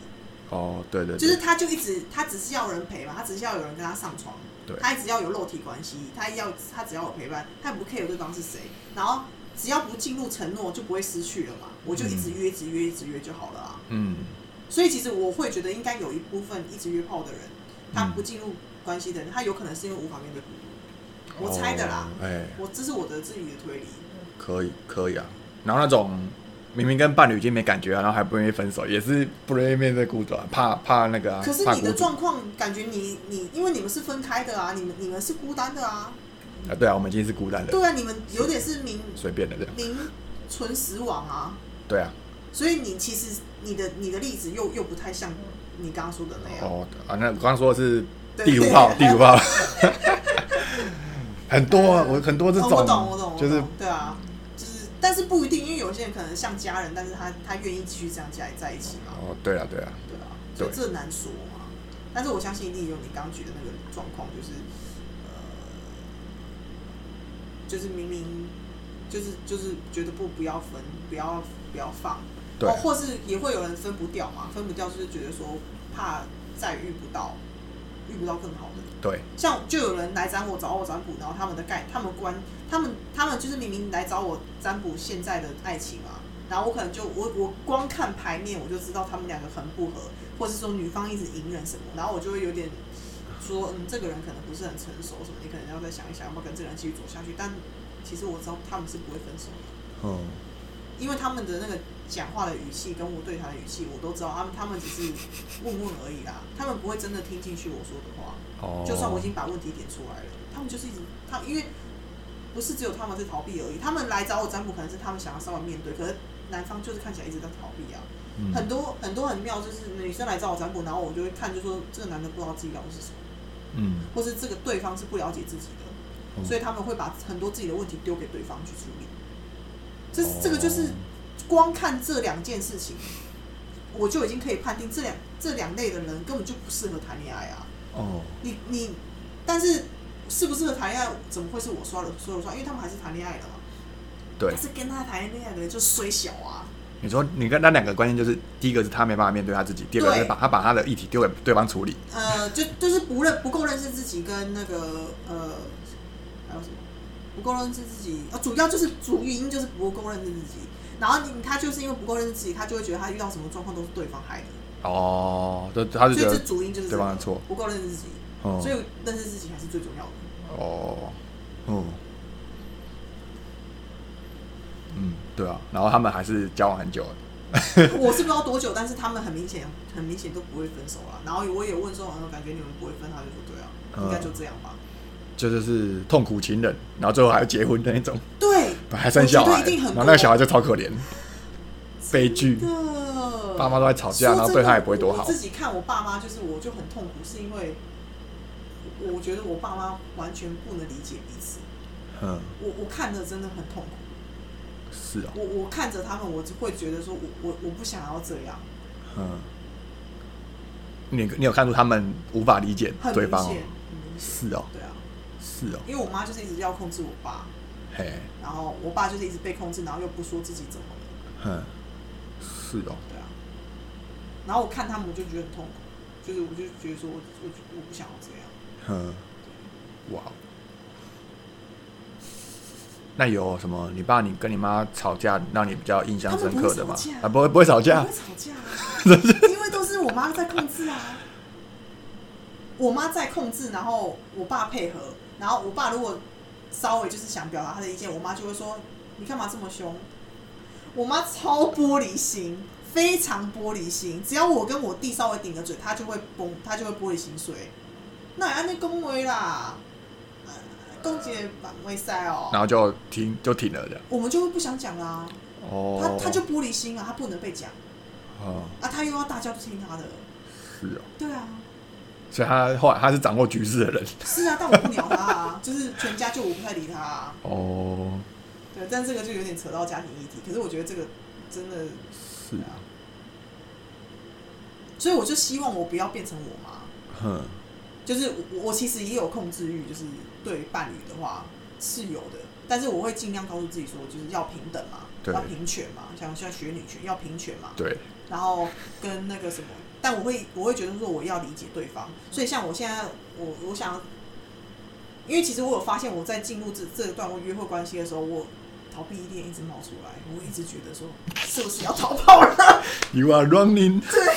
哦，对对对，就是他就一直他只是要人陪嘛，他只是要有人跟他上床，对他只要有肉体关系，他要他只要有陪伴，他也不 care 对方是谁，然后只要不进入承诺就不会失去了嘛，我就一直约一直约一直约就好了啊。嗯，所以其实我会觉得应该有一部分一直约炮的人，他嗯不进入关系的人，他有可能是因为无法面对孤独。我猜的啦，哦哎、我这是我的自己的推理。可以可以啊。然后那种明明跟伴侣已经没感觉了，然后还不愿意分手，也是不愿意面对孤独啊，怕怕那个啊，可是你的状况，感觉你你因为你们是分开的啊，你们你们是孤单的啊，啊，对啊，我们今天是孤单的，对啊，你们有点是名随便的这样，名存实亡啊，对啊，所以你其实你的你的例子又又不太像你刚刚说的那样。哦啊，那我刚刚说的是对地图炮，地图炮，很多啊，我很多这种，哦我懂我懂，我就是懂对啊，就是但是不一定，因为有些人可能像家人，但是他他愿意继续这样在在一起嘛。哦，对啊，对啊，对啊，所以这难说嘛。但是我相信一定有你刚刚举的那个状况，就是呃，就是明明就是就是觉得不不要分，不要不要放，对哦，或是也会有人分不掉嘛，分不掉就是觉得说怕再遇不到，遇不到更好的。对，像就有人来找我找我占卜，然后他们的概，他们观，他们他们就是明明来找我占卜现在的爱情嘛，然后我可能就我我光看牌面我就知道他们两个很不合，或是说女方一直隐忍什么，然后我就会有点说，嗯，这个人可能不是很成熟什么，你可能要再想一想，要不要跟这个人继续走下去。但其实我知道他们是不会分手的，嗯，因为他们的那个讲话的语气跟我对他的语气，我都知道他们他们只是问问而已啦，他们不会真的听进去我说的话。哦，就算我已经把问题点出来了，他们就是一直他因为不是只有他们是逃避而已，他们来找我占卜可能是他们想要稍微面对，可是男方就是看起来一直在逃避啊。嗯很多很多很妙，就是女生来找我占卜，然后我就会看，就说这个男的不知道自己要的是什么，嗯，或是这个对方是不了解自己的，嗯所以他们会把很多自己的问题丢给对方去处理。这哦这个就是光看这两件事情，我就已经可以判定这两这两类的人根本就不适合谈恋爱啊。哦，你你，但是适不适合谈恋爱，怎么会是我说了说了算？因为他们还是谈恋爱的嘛。对但，是跟他谈恋爱的人就虽小啊。你说你跟那两个关键就是，第一个是他没办法面对他自己，第二个是把他把他的议题丢给对方处理。呃，就就是不认不够认识自己，跟那个呃，还有什么不够认识自己？呃，主要就是主原因就是不够认识自己。然后你他就是因为不够认识自己，他就会觉得他遇到什么状况都是对方害的，哦，就他就觉得主因就是这个对方的错。不够认识自己。哦所以认识自己还是最重要的。哦，嗯，嗯，对啊，然后他们还是交往很久了。我是不知道多久，但是他们很明显很明显都不会分手了。然后我也问说，嗯，感觉你们不会分，他就说对啊，嗯应该就这样吧。这就是痛苦情人，然后最后还要结婚的那种，对，还生小孩，一定很然后那个小孩就超可怜，悲剧，爸妈都在吵架，然后对他也不会多好我。自己看我爸妈，就是我就很痛苦，是因为我我觉得我爸妈完全不能理解彼此。嗯，我我看着真的很痛苦。是哦，我我看着他们，我就会觉得说我我我不想要这样，嗯，你你有看出他们无法理解很对方哦？明显，很明显。是哦，对啊，是哦，因为我妈就是一直要控制我爸，嘿，然后我爸就是一直被控制，然后又不说自己怎么了。哼，是哦，对啊，然后我看他们，我就觉得很痛苦，就是我就觉得说我我我不想要这样。哼，哇。那有什么？你爸、你跟你妈吵架，让你比较印象深刻的吗啊，不会，不会吵不架会。吵架、啊，因为都是我妈在控制啊。我妈在控制，然后我爸配合，然后我爸如果稍微就是想表达他的意见，我妈就会说：“你干嘛这么凶？”我妈超玻璃心，非常玻璃心，只要我跟我弟稍微顶个嘴，她就会崩，她就会玻璃心碎。那也安尼恭维啦，呃恭姐板会塞哦，然后就停，就停了这样。我们就会不想讲啦、哦，她她就玻璃心啊，她不能被讲。哦，啊，她又要大家都听她的，是哦，对啊，所以他后来他是掌握局势的人。是啊，但我不鸟他啊，就是全家就我不太理他啊，哦，对，但这个就有点扯到家庭议题，可是我觉得这个真的，是啊，所以我就希望我不要变成我妈，哼，就是我我其实也有控制欲，就是对伴侣的话是有的，但是我会尽量告诉自己说，就是要平等嘛，要平权嘛，像像学女权要平权嘛，对，然后跟那个什么，但我会我会觉得说我要理解对方，所以像我现在我我想，因为其实我有发现我在进入这这段我约会关系的时候，我逃避一点一直冒出来，我一直觉得说是不是要逃跑了，You are running。对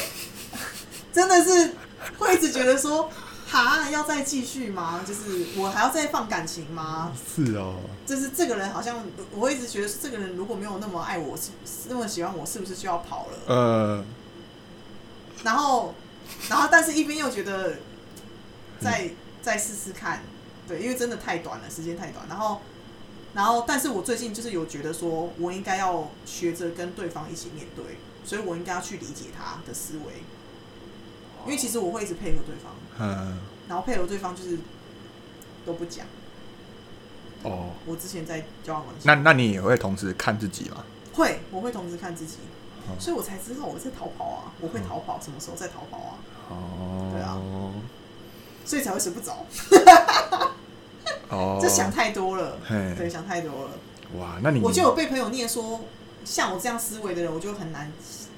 真的是会一直觉得说。哈，要再继续吗？就是我还要再放感情吗？是哦，就是这个人好像，我会一直觉得这个人如果没有那么爱我，是那么喜欢我，是不是就要跑了？呃，然后，然后，但是一边又觉得再再试试看，对，因为真的太短了，时间太短。然后，然后，但是我最近就是有觉得说，我应该要学着跟对方一起面对，所以我应该要去理解他的思维，因为其实我会一直配合对方，嗯，然后配合对方就是都不讲。哦，我之前在交往关系，那那你也会同时看自己吗？会，我会同时看自己，哦。所以我才知道我在逃跑啊，我会逃跑，什么时候在逃跑啊？哦，对啊。所以才会睡不着，哦，这想太多了，嘿。对，想太多了。哇，那你我就有被朋友念说，像我这样思维的人，我就很难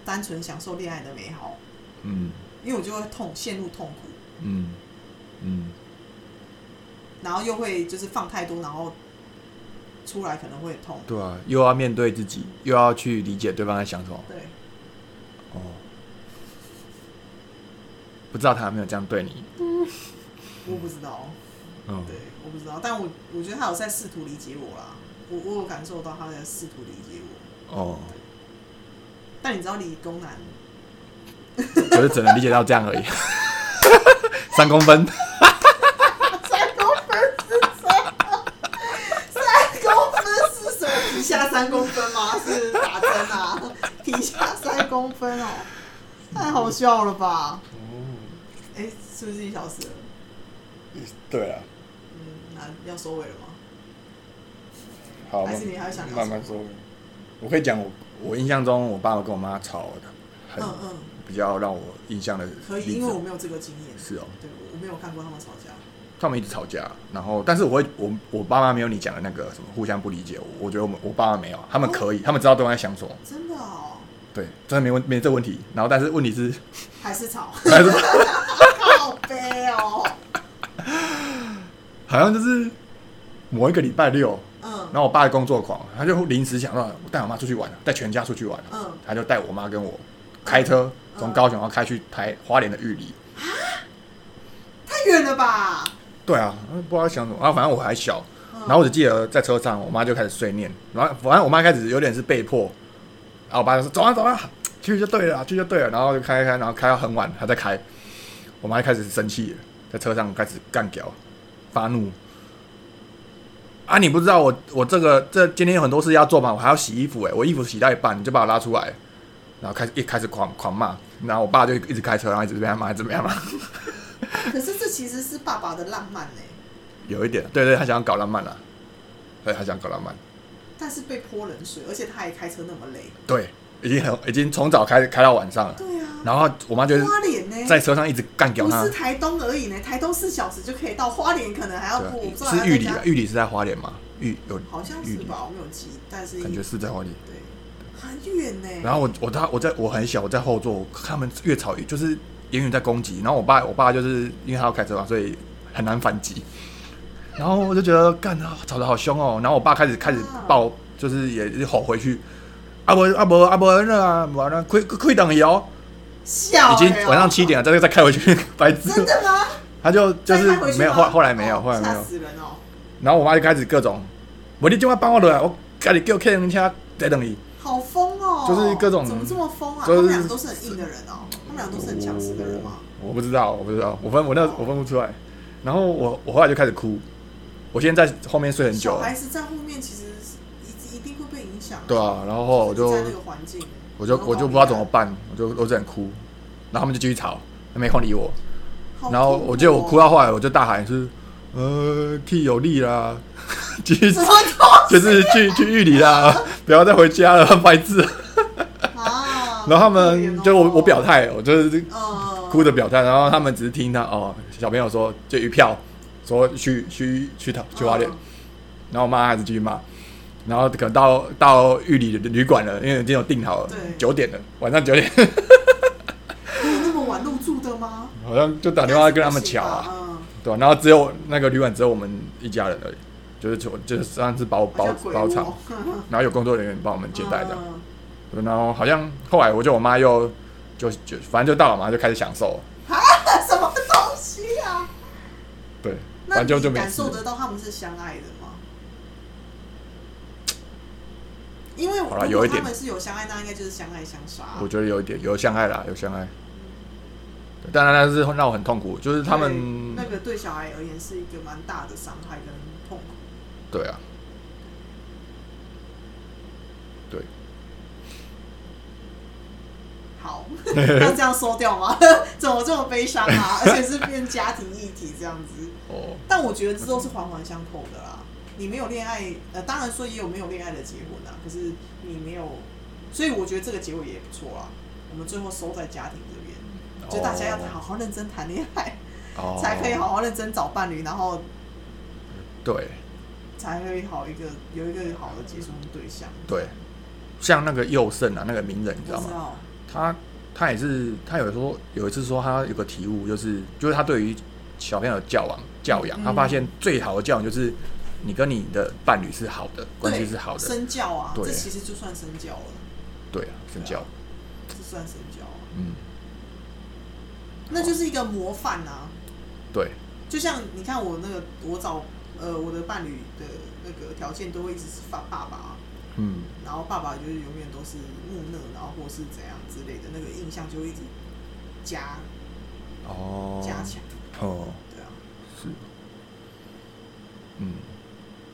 单纯享受恋爱的美好，嗯。因为我就会痛，陷入痛苦，嗯嗯。然后又会就是放太多，然后出来可能会很痛。对啊，又要面对自己，又要去理解对方在想什么。对，哦，不知道他有没有这样对你？我不知道，嗯，对，我不知道，但我我觉得他有在试图理解我啦，我我有感受到他在试图理解我。哦，但你知道理工男我就只能理解到这样而已。三公分，三公分是什么？三公分是什么？皮下三公分吗？是打针啊？皮下三公分哦，太好笑了吧？哎、是不是一小时了？对啊，要收尾了吗？好，还是你还想慢慢收尾。我可以讲我我印象中，我爸爸跟我妈吵的很嗯嗯，比较让我印象的可以，因为我没有这个经验。是哦，对，我我没有看过他们吵架。他们一直吵架，然后但是我会我我爸妈没有你讲的那个什么互相不理解，我我觉得我们我爸妈没有，他们可以，他们知道对方在想什么，真的哦，对，真的没问没这问题。然后但是问题是还是吵，还是 好悲哦。好像就是某一个礼拜六，嗯。然后我爸的工作狂，他就临时想到带我妈出去玩，带全家出去玩，嗯，他就带我妈跟我开车从高雄要开去台花莲的玉里。太远了吧？对啊，不知道想什么。啊，反正我还小，嗯。然后我只记得在车上，我妈就开始碎念，然后反正我妈开始有点是被迫，然后我爸就说走啊走啊，去就对了，去就对了，然后就开开，然后开到很晚还在开，我妈就开始生气了，在车上开始干屌，发怒。啊！你不知道我我这个这今天有很多事要做嘛，我还要洗衣服哎，我衣服洗到一半你就把我拉出来，然后开始一开始狂狂骂，然后我爸就一直开车，然后一直被他骂，一直被他骂，可是这其实是爸爸的浪漫呢，有一点，对对，他想要搞浪漫了，对，他想搞浪漫。但是被泼冷水，而且他还开车那么累。对，已经很 已经从早开开到晚上了。对啊，然后我妈就是花莲呢？在车上一直干掉她不是。台东而已呢，台东四小时就可以到，花莲可能还要对过。是玉里啊还要再，加玉里是在花莲吗？玉有好像是吧，我没有记，但是感觉是在花莲。对，很远呢。然后我我他我在我很小，我在后座，他们越吵越就是言语在攻击。然后我爸我爸就是因为他要开车嘛，所以很难反击。然后我就觉得干啊，吵得好凶哦。然后我爸开始开始爆，就是也吼回去。啊不啊不啊不那啊，完了亏亏等一哦，笑已经晚上七点了，再再开回去，白痴。真的吗？他就就是没有，吗后后来没有，哦后来没有吓。死人哦！然后我妈就开始各种，我你今晚帮我来，我赶紧给我客人车在等你。好疯哦！就是各种怎么这么疯啊？就是他们两个都是很硬的人哦，他们俩都是很强势的人吗？我不知道，我不知道，我分我那我分不出来。然后我我后来就开始哭，我现在在后面睡很久了，小孩子在后面响。对啊。然后我就在那个环境，我就我就不知道怎么办，我就我只能哭。然后他们就继续吵，没空理我。好然后我记得我哦哭到后来，我就大喊是呃替有利啦，继续就是去去玉里啦，不要再回家了，白痴。啊？然后他们就我我表，态，我就是嗯，哭着表态，然后他们只是听他哦，小朋友说就一票说去去去他去花莲，嗯然后我妈还是继续骂，然后可能到到玉里的旅馆了，因为已经有订好了对，九点了，晚上九点，有那么晚入住的吗？好像就打电话跟他们抢啊，嗯，对吧、然后只有那个旅馆只有我们一家人而已，就是就就是算是包包包场，然后有工作人员帮我们接待这样，嗯然后好像后来我就我妈又就就反正就到了嘛，就开始享受啊，什么东西啊？对，那反正就就你感受得到他们是相爱的吗？好了有一点他们是有相爱，那应该就是相爱相杀。我觉得有一点有相爱啦，有相爱。对当然那是让我很痛苦，就是他们那个对小孩而言是一个蛮大的伤害跟痛苦。对啊，对，好，那这样收掉吗？怎么这么悲伤啊？而且是变家庭议题这样子。哦，但我觉得这都是环环相扣的啦。你没有恋爱，呃，当然说也有没有恋爱的结婚啊，可是你没有，所以我觉得这个结尾也不错啊。我们最后收在家庭这边，就大家要好好认真谈恋爱，哦，才可以好好认真找伴侣，然后对才可以好一个有一个好的结婚对象。对，像那个佑胜啊，那个名人，你知道吗？道，他他也是，他有说有一次说他有个体悟，就是就是他对于小朋友的教养教养，嗯他发现最好的教养就是你跟你的伴侣是好的，关系是好的，身教啊，对。这其实就算身教了，对啊，身教，这算身教啊，嗯，那就是一个模范啊。对，就像你看我那个，我找呃我的伴侣的那个条件都会一直是爸爸爸，嗯，然后爸爸就是永远都是木讷，然后或是怎样之类的，那个印象就会一直加哦，加强，哦，对啊。是，嗯，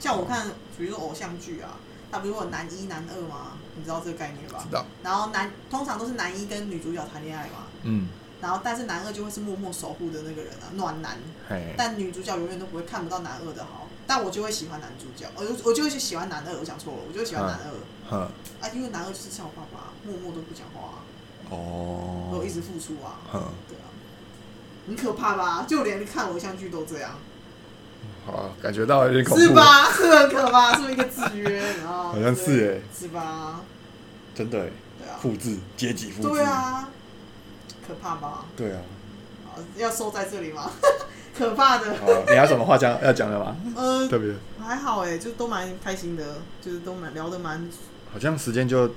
像我看，比如说偶像剧啊，它不是有男一男二吗？你知道这个概念吧？知？道，然后男通常都是男一跟女主角谈恋爱嘛，嗯，然后但是男二就会是默默守护的那个人啊，暖男。嘿，但女主角永远都不会看不到男二的好，但我就会喜欢男主角，我就我就会去喜欢男二，我讲错了，我就会喜欢男二、哼，啊，因为男二就是像我爸爸，默默都不讲话、啊，哦，都一直付出啊，哼，对啊，很可怕吧？就连看偶像剧都这样，好，感觉到有点恐怖，是吧？是很可怕？是不是一个制约？然后好像是对欸是吧？真的耶，对啊，复制阶级复制，对，啊，可怕吧？对啊，啊，要收在这里吗？可怕的，好，你还有什么话讲要讲的吗？呃，特别，还好哎，就都蛮开心的，就是都蛮聊的蛮好像时间就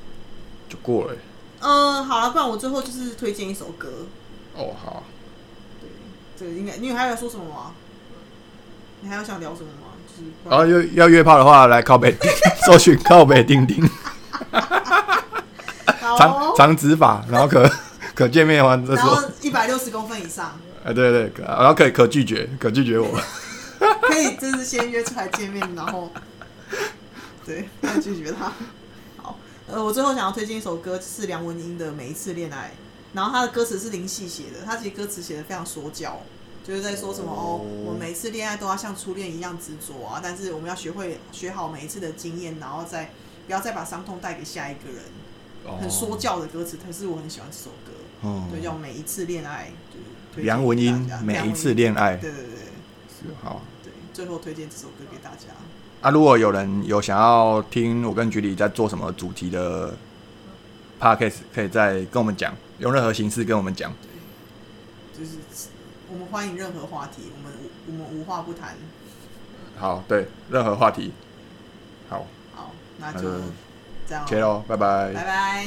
就过了耶，嗯，好了，不然我最后就是推荐一首歌。哦，好，对，这个应该你还有说什么吗？你还有想聊什么吗？就是然后要要约炮的话，来靠北 搜寻靠北钉钉长长直法，然后可可见面的话，这然时候后一百六十公分以上，哎，对对，可然后可以可拒绝，可拒绝我，可以就是先约出来见面，然后 对，再拒绝他。好，呃，我最后想要推荐一首歌是梁文音的《每一次恋爱》，然后他的歌词是林夕写的，他其实歌词写的非常说教。就是在说什么哦，我们每一次恋爱都要像初恋一样执着啊，但是我们要学会学好每一次的经验，然后再不要再把伤痛带给下一个人。很说教的歌词，可是我很喜欢这首歌，哦，对，叫《每一次恋爱》，就是梁文音给大家每一次恋爱对对对是好。对，最后推荐这首歌给大家。啊，如果有人有想要听我跟局里在做什么主题的 podcast，可以再跟我们讲，用任何形式跟我们讲。就是我们欢迎任何话题，我们无我们无话不谈。好，对，任何话题。好，好，那就那就这样咯，，OK 喽，拜拜拜拜。